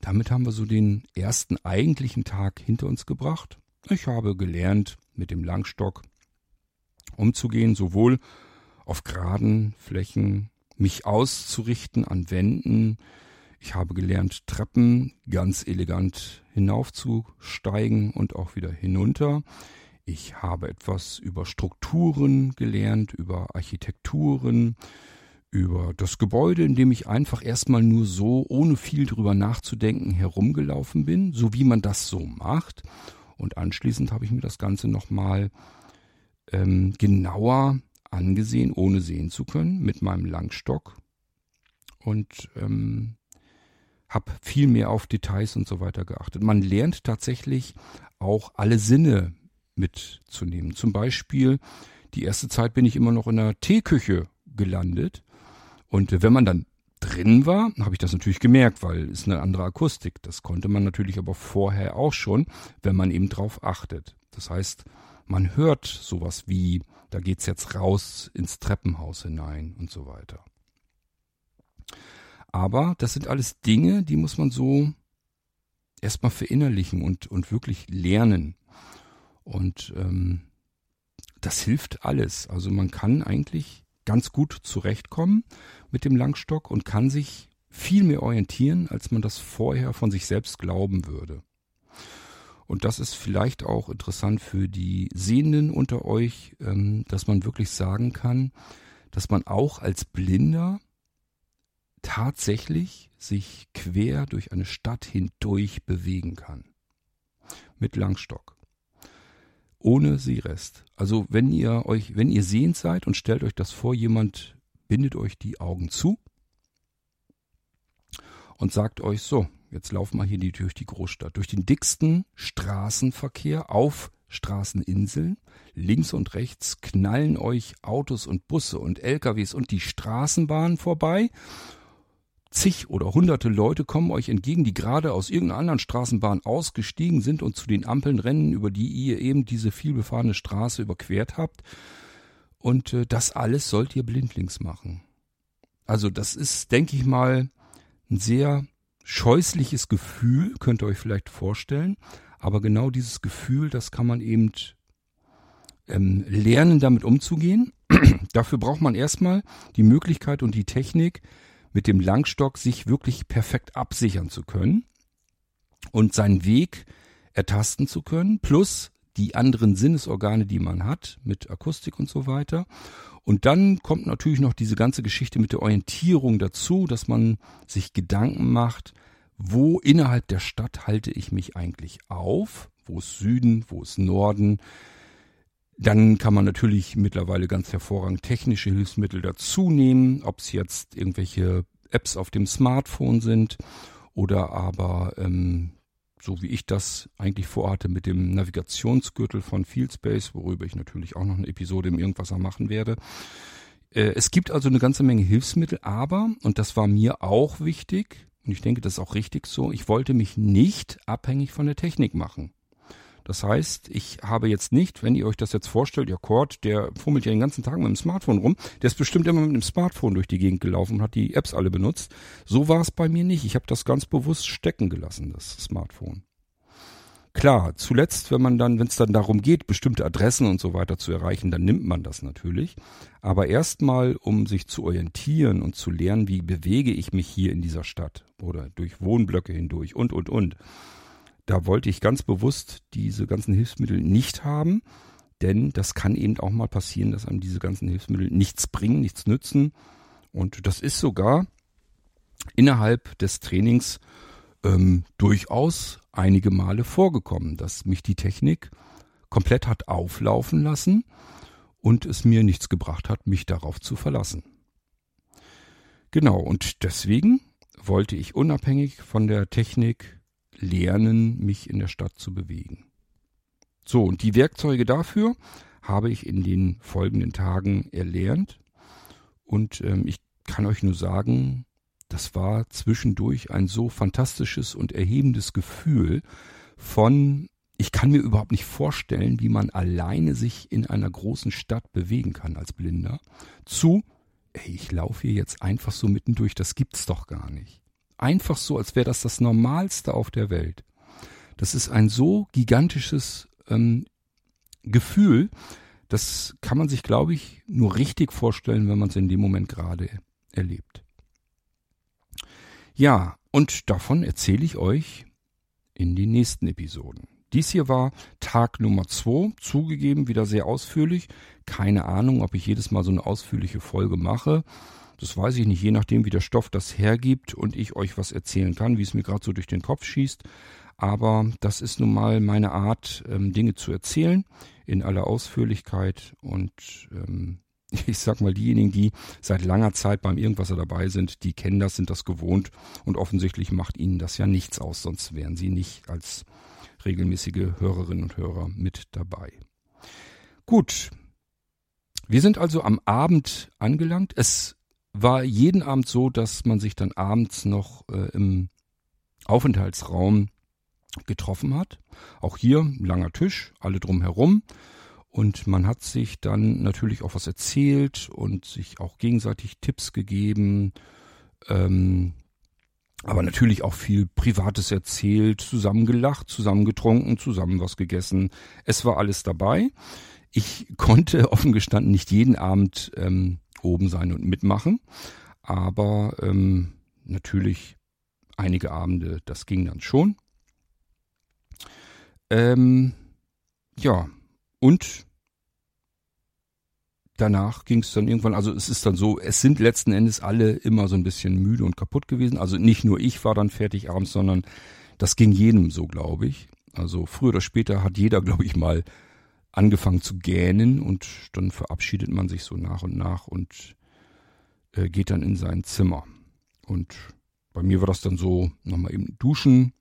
damit haben wir so den ersten eigentlichen Tag hinter uns gebracht. Ich habe gelernt, mit dem Langstock umzugehen, sowohl auf geraden Flächen, mich auszurichten an Wänden. Ich habe gelernt, Treppen ganz elegant hinaufzusteigen und auch wieder hinunter. Ich habe etwas über Strukturen gelernt, über Architekturen, über das Gebäude, in dem ich einfach erstmal nur so, ohne viel drüber nachzudenken, herumgelaufen bin, so wie man das so macht. Und anschließend habe ich mir das Ganze nochmal ähm, genauer angesehen, ohne sehen zu können, mit meinem Langstock. Und ähm, habe viel mehr auf Details und so weiter geachtet. Man lernt tatsächlich auch alle Sinne mitzunehmen. Zum Beispiel, die erste Zeit bin ich immer noch in der Teeküche gelandet und wenn man dann drin war, habe ich das natürlich gemerkt, weil es eine andere Akustik. Das konnte man natürlich aber vorher auch schon, wenn man eben drauf achtet. Das heißt, man hört sowas wie, da geht's jetzt raus ins Treppenhaus hinein und so weiter. Aber das sind alles Dinge, die muss man so erstmal verinnerlichen und, und wirklich lernen. Und ähm, das hilft alles. Also man kann eigentlich ganz gut zurechtkommen mit dem Langstock und kann sich viel mehr orientieren, als man das vorher von sich selbst glauben würde. Und das ist vielleicht auch interessant für die Sehenden unter euch, ähm, dass man wirklich sagen kann, dass man auch als Blinder tatsächlich sich quer durch eine Stadt hindurch bewegen kann. Mit Langstock ohne Seerest. Also wenn ihr euch, wenn ihr sehend seid und stellt euch das vor, jemand bindet euch die Augen zu und sagt euch so, jetzt laufen wir hier durch die Großstadt, durch den dicksten Straßenverkehr auf Straßeninseln. Links und rechts knallen euch Autos und Busse und LKWs und die Straßenbahnen vorbei zig oder hunderte Leute kommen euch entgegen, die gerade aus irgendeiner anderen Straßenbahn ausgestiegen sind und zu den Ampeln rennen, über die ihr eben diese vielbefahrene Straße überquert habt. Und äh, das alles sollt ihr blindlings machen. Also das ist, denke ich mal, ein sehr scheußliches Gefühl, könnt ihr euch vielleicht vorstellen. Aber genau dieses Gefühl, das kann man eben ähm, lernen, damit umzugehen. Dafür braucht man erstmal die Möglichkeit und die Technik, mit dem Langstock sich wirklich perfekt absichern zu können und seinen Weg ertasten zu können, plus die anderen Sinnesorgane, die man hat, mit Akustik und so weiter. Und dann kommt natürlich noch diese ganze Geschichte mit der Orientierung dazu, dass man sich Gedanken macht, wo innerhalb der Stadt halte ich mich eigentlich auf? Wo ist Süden? Wo ist Norden? Dann kann man natürlich mittlerweile ganz hervorragend technische Hilfsmittel dazu nehmen, ob es jetzt irgendwelche Apps auf dem Smartphone sind oder aber ähm, so wie ich das eigentlich vorhatte mit dem Navigationsgürtel von Fieldspace, worüber ich natürlich auch noch eine Episode im Irgendwasser machen werde. Äh, es gibt also eine ganze Menge Hilfsmittel, aber, und das war mir auch wichtig, und ich denke, das ist auch richtig so, ich wollte mich nicht abhängig von der Technik machen. Das heißt, ich habe jetzt nicht, wenn ihr euch das jetzt vorstellt, ihr Cord, der fummelt ja den ganzen Tag mit dem Smartphone rum, der ist bestimmt immer mit dem Smartphone durch die Gegend gelaufen und hat die Apps alle benutzt. So war es bei mir nicht. Ich habe das ganz bewusst stecken gelassen, das Smartphone. Klar, zuletzt, wenn man dann, wenn es dann darum geht, bestimmte Adressen und so weiter zu erreichen, dann nimmt man das natürlich. Aber erstmal, um sich zu orientieren und zu lernen, wie bewege ich mich hier in dieser Stadt oder durch Wohnblöcke hindurch und, und, und da wollte ich ganz bewusst diese ganzen Hilfsmittel nicht haben, denn das kann eben auch mal passieren, dass einem diese ganzen Hilfsmittel nichts bringen, nichts nützen. Und das ist sogar innerhalb des Trainings ähm, durchaus einige Male vorgekommen, dass mich die Technik komplett hat auflaufen lassen und es mir nichts gebracht hat, mich darauf zu verlassen. Genau, und deswegen wollte ich unabhängig von der Technik lernen, mich in der Stadt zu bewegen. So, und die Werkzeuge dafür habe ich in den folgenden Tagen erlernt. Und ähm, ich kann euch nur sagen, das war zwischendurch ein so fantastisches und erhebendes Gefühl von, ich kann mir überhaupt nicht vorstellen, wie man alleine sich in einer großen Stadt bewegen kann als Blinder, zu, ey, ich laufe hier jetzt einfach so mittendurch, das gibt's doch gar nicht. Einfach so, als wäre das das Normalste auf der Welt. Das ist ein so gigantisches ähm, Gefühl, das kann man sich, glaube ich, nur richtig vorstellen, wenn man es in dem Moment gerade erlebt. Ja, und davon erzähle ich euch in den nächsten Episoden. Dies hier war Tag Nummer zwei, zugegeben wieder sehr ausführlich. Keine Ahnung, ob ich jedes Mal so eine ausführliche Folge mache. Das weiß ich nicht, je nachdem, wie der Stoff das hergibt und ich euch was erzählen kann, wie es mir gerade so durch den Kopf schießt. Aber das ist nun mal meine Art, ähm, Dinge zu erzählen in aller Ausführlichkeit und ähm, ich sag mal, diejenigen, die seit langer Zeit beim Irgendwasser dabei sind, die kennen das, sind das gewohnt und offensichtlich macht ihnen das ja nichts aus, sonst wären sie nicht als regelmäßige Hörerinnen und Hörer mit dabei. Gut. Wir sind also am Abend angelangt. Es war jeden Abend so, dass man sich dann abends noch äh, im Aufenthaltsraum getroffen hat. Auch hier langer Tisch, alle drumherum. Und man hat sich dann natürlich auch was erzählt und sich auch gegenseitig Tipps gegeben. Ähm, aber natürlich auch viel Privates erzählt, zusammen gelacht, zusammen getrunken, zusammen was gegessen. Es war alles dabei. Ich konnte offen gestanden nicht jeden Abend ähm, oben sein und mitmachen, aber ähm, natürlich einige Abende, das ging dann schon. Ähm, ja, und danach ging es dann irgendwann, also es ist dann so, es sind letzten Endes alle immer so ein bisschen müde und kaputt gewesen. Also nicht nur ich war dann fertig abends, sondern das ging jedem so, glaube ich. Also früher oder später hat jeder, glaube ich, mal angefangen zu gähnen und dann verabschiedet man sich so nach und nach und äh, geht dann in sein Zimmer. Und bei mir war das dann so, nochmal eben duschen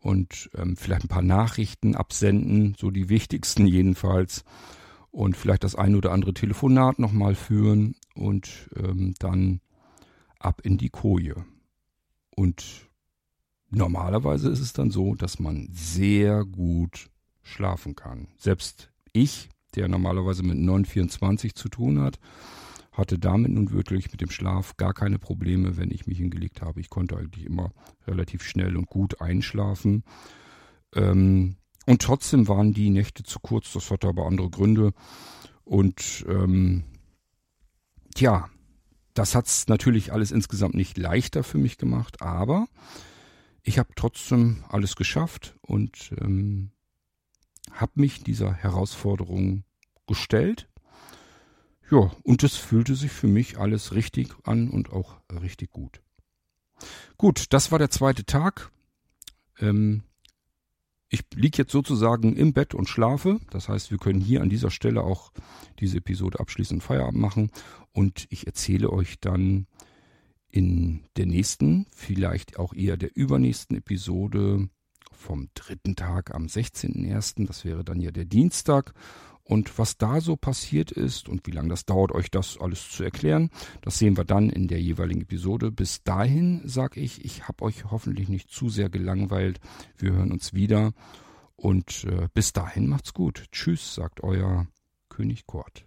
und ähm, vielleicht ein paar Nachrichten absenden, so die wichtigsten jedenfalls und vielleicht das ein oder andere Telefonat nochmal führen und ähm, dann ab in die Koje. Und normalerweise ist es dann so, dass man sehr gut schlafen kann. Selbst ich, der normalerweise mit 924 zu tun hat, hatte damit nun wirklich mit dem Schlaf gar keine Probleme, wenn ich mich hingelegt habe. Ich konnte eigentlich immer relativ schnell und gut einschlafen. Ähm, und trotzdem waren die Nächte zu kurz, das hatte aber andere Gründe. Und ähm, tja, das hat's natürlich alles insgesamt nicht leichter für mich gemacht, aber ich habe trotzdem alles geschafft und ähm, habe mich dieser Herausforderung gestellt. Ja, und es fühlte sich für mich alles richtig an und auch richtig gut. Gut, das war der zweite Tag. Ähm, ich liege jetzt sozusagen im Bett und schlafe. Das heißt, wir können hier an dieser Stelle auch diese Episode abschließend Feierabend machen. Und ich erzähle euch dann in der nächsten, vielleicht auch eher der übernächsten Episode vom dritten Tag am 16.01. Das wäre dann ja der Dienstag. Und was da so passiert ist und wie lange das dauert, euch das alles zu erklären, das sehen wir dann in der jeweiligen Episode. Bis dahin sage ich, ich habe euch hoffentlich nicht zu sehr gelangweilt. Wir hören uns wieder. Und äh, bis dahin macht's gut. Tschüss, sagt euer König Kort.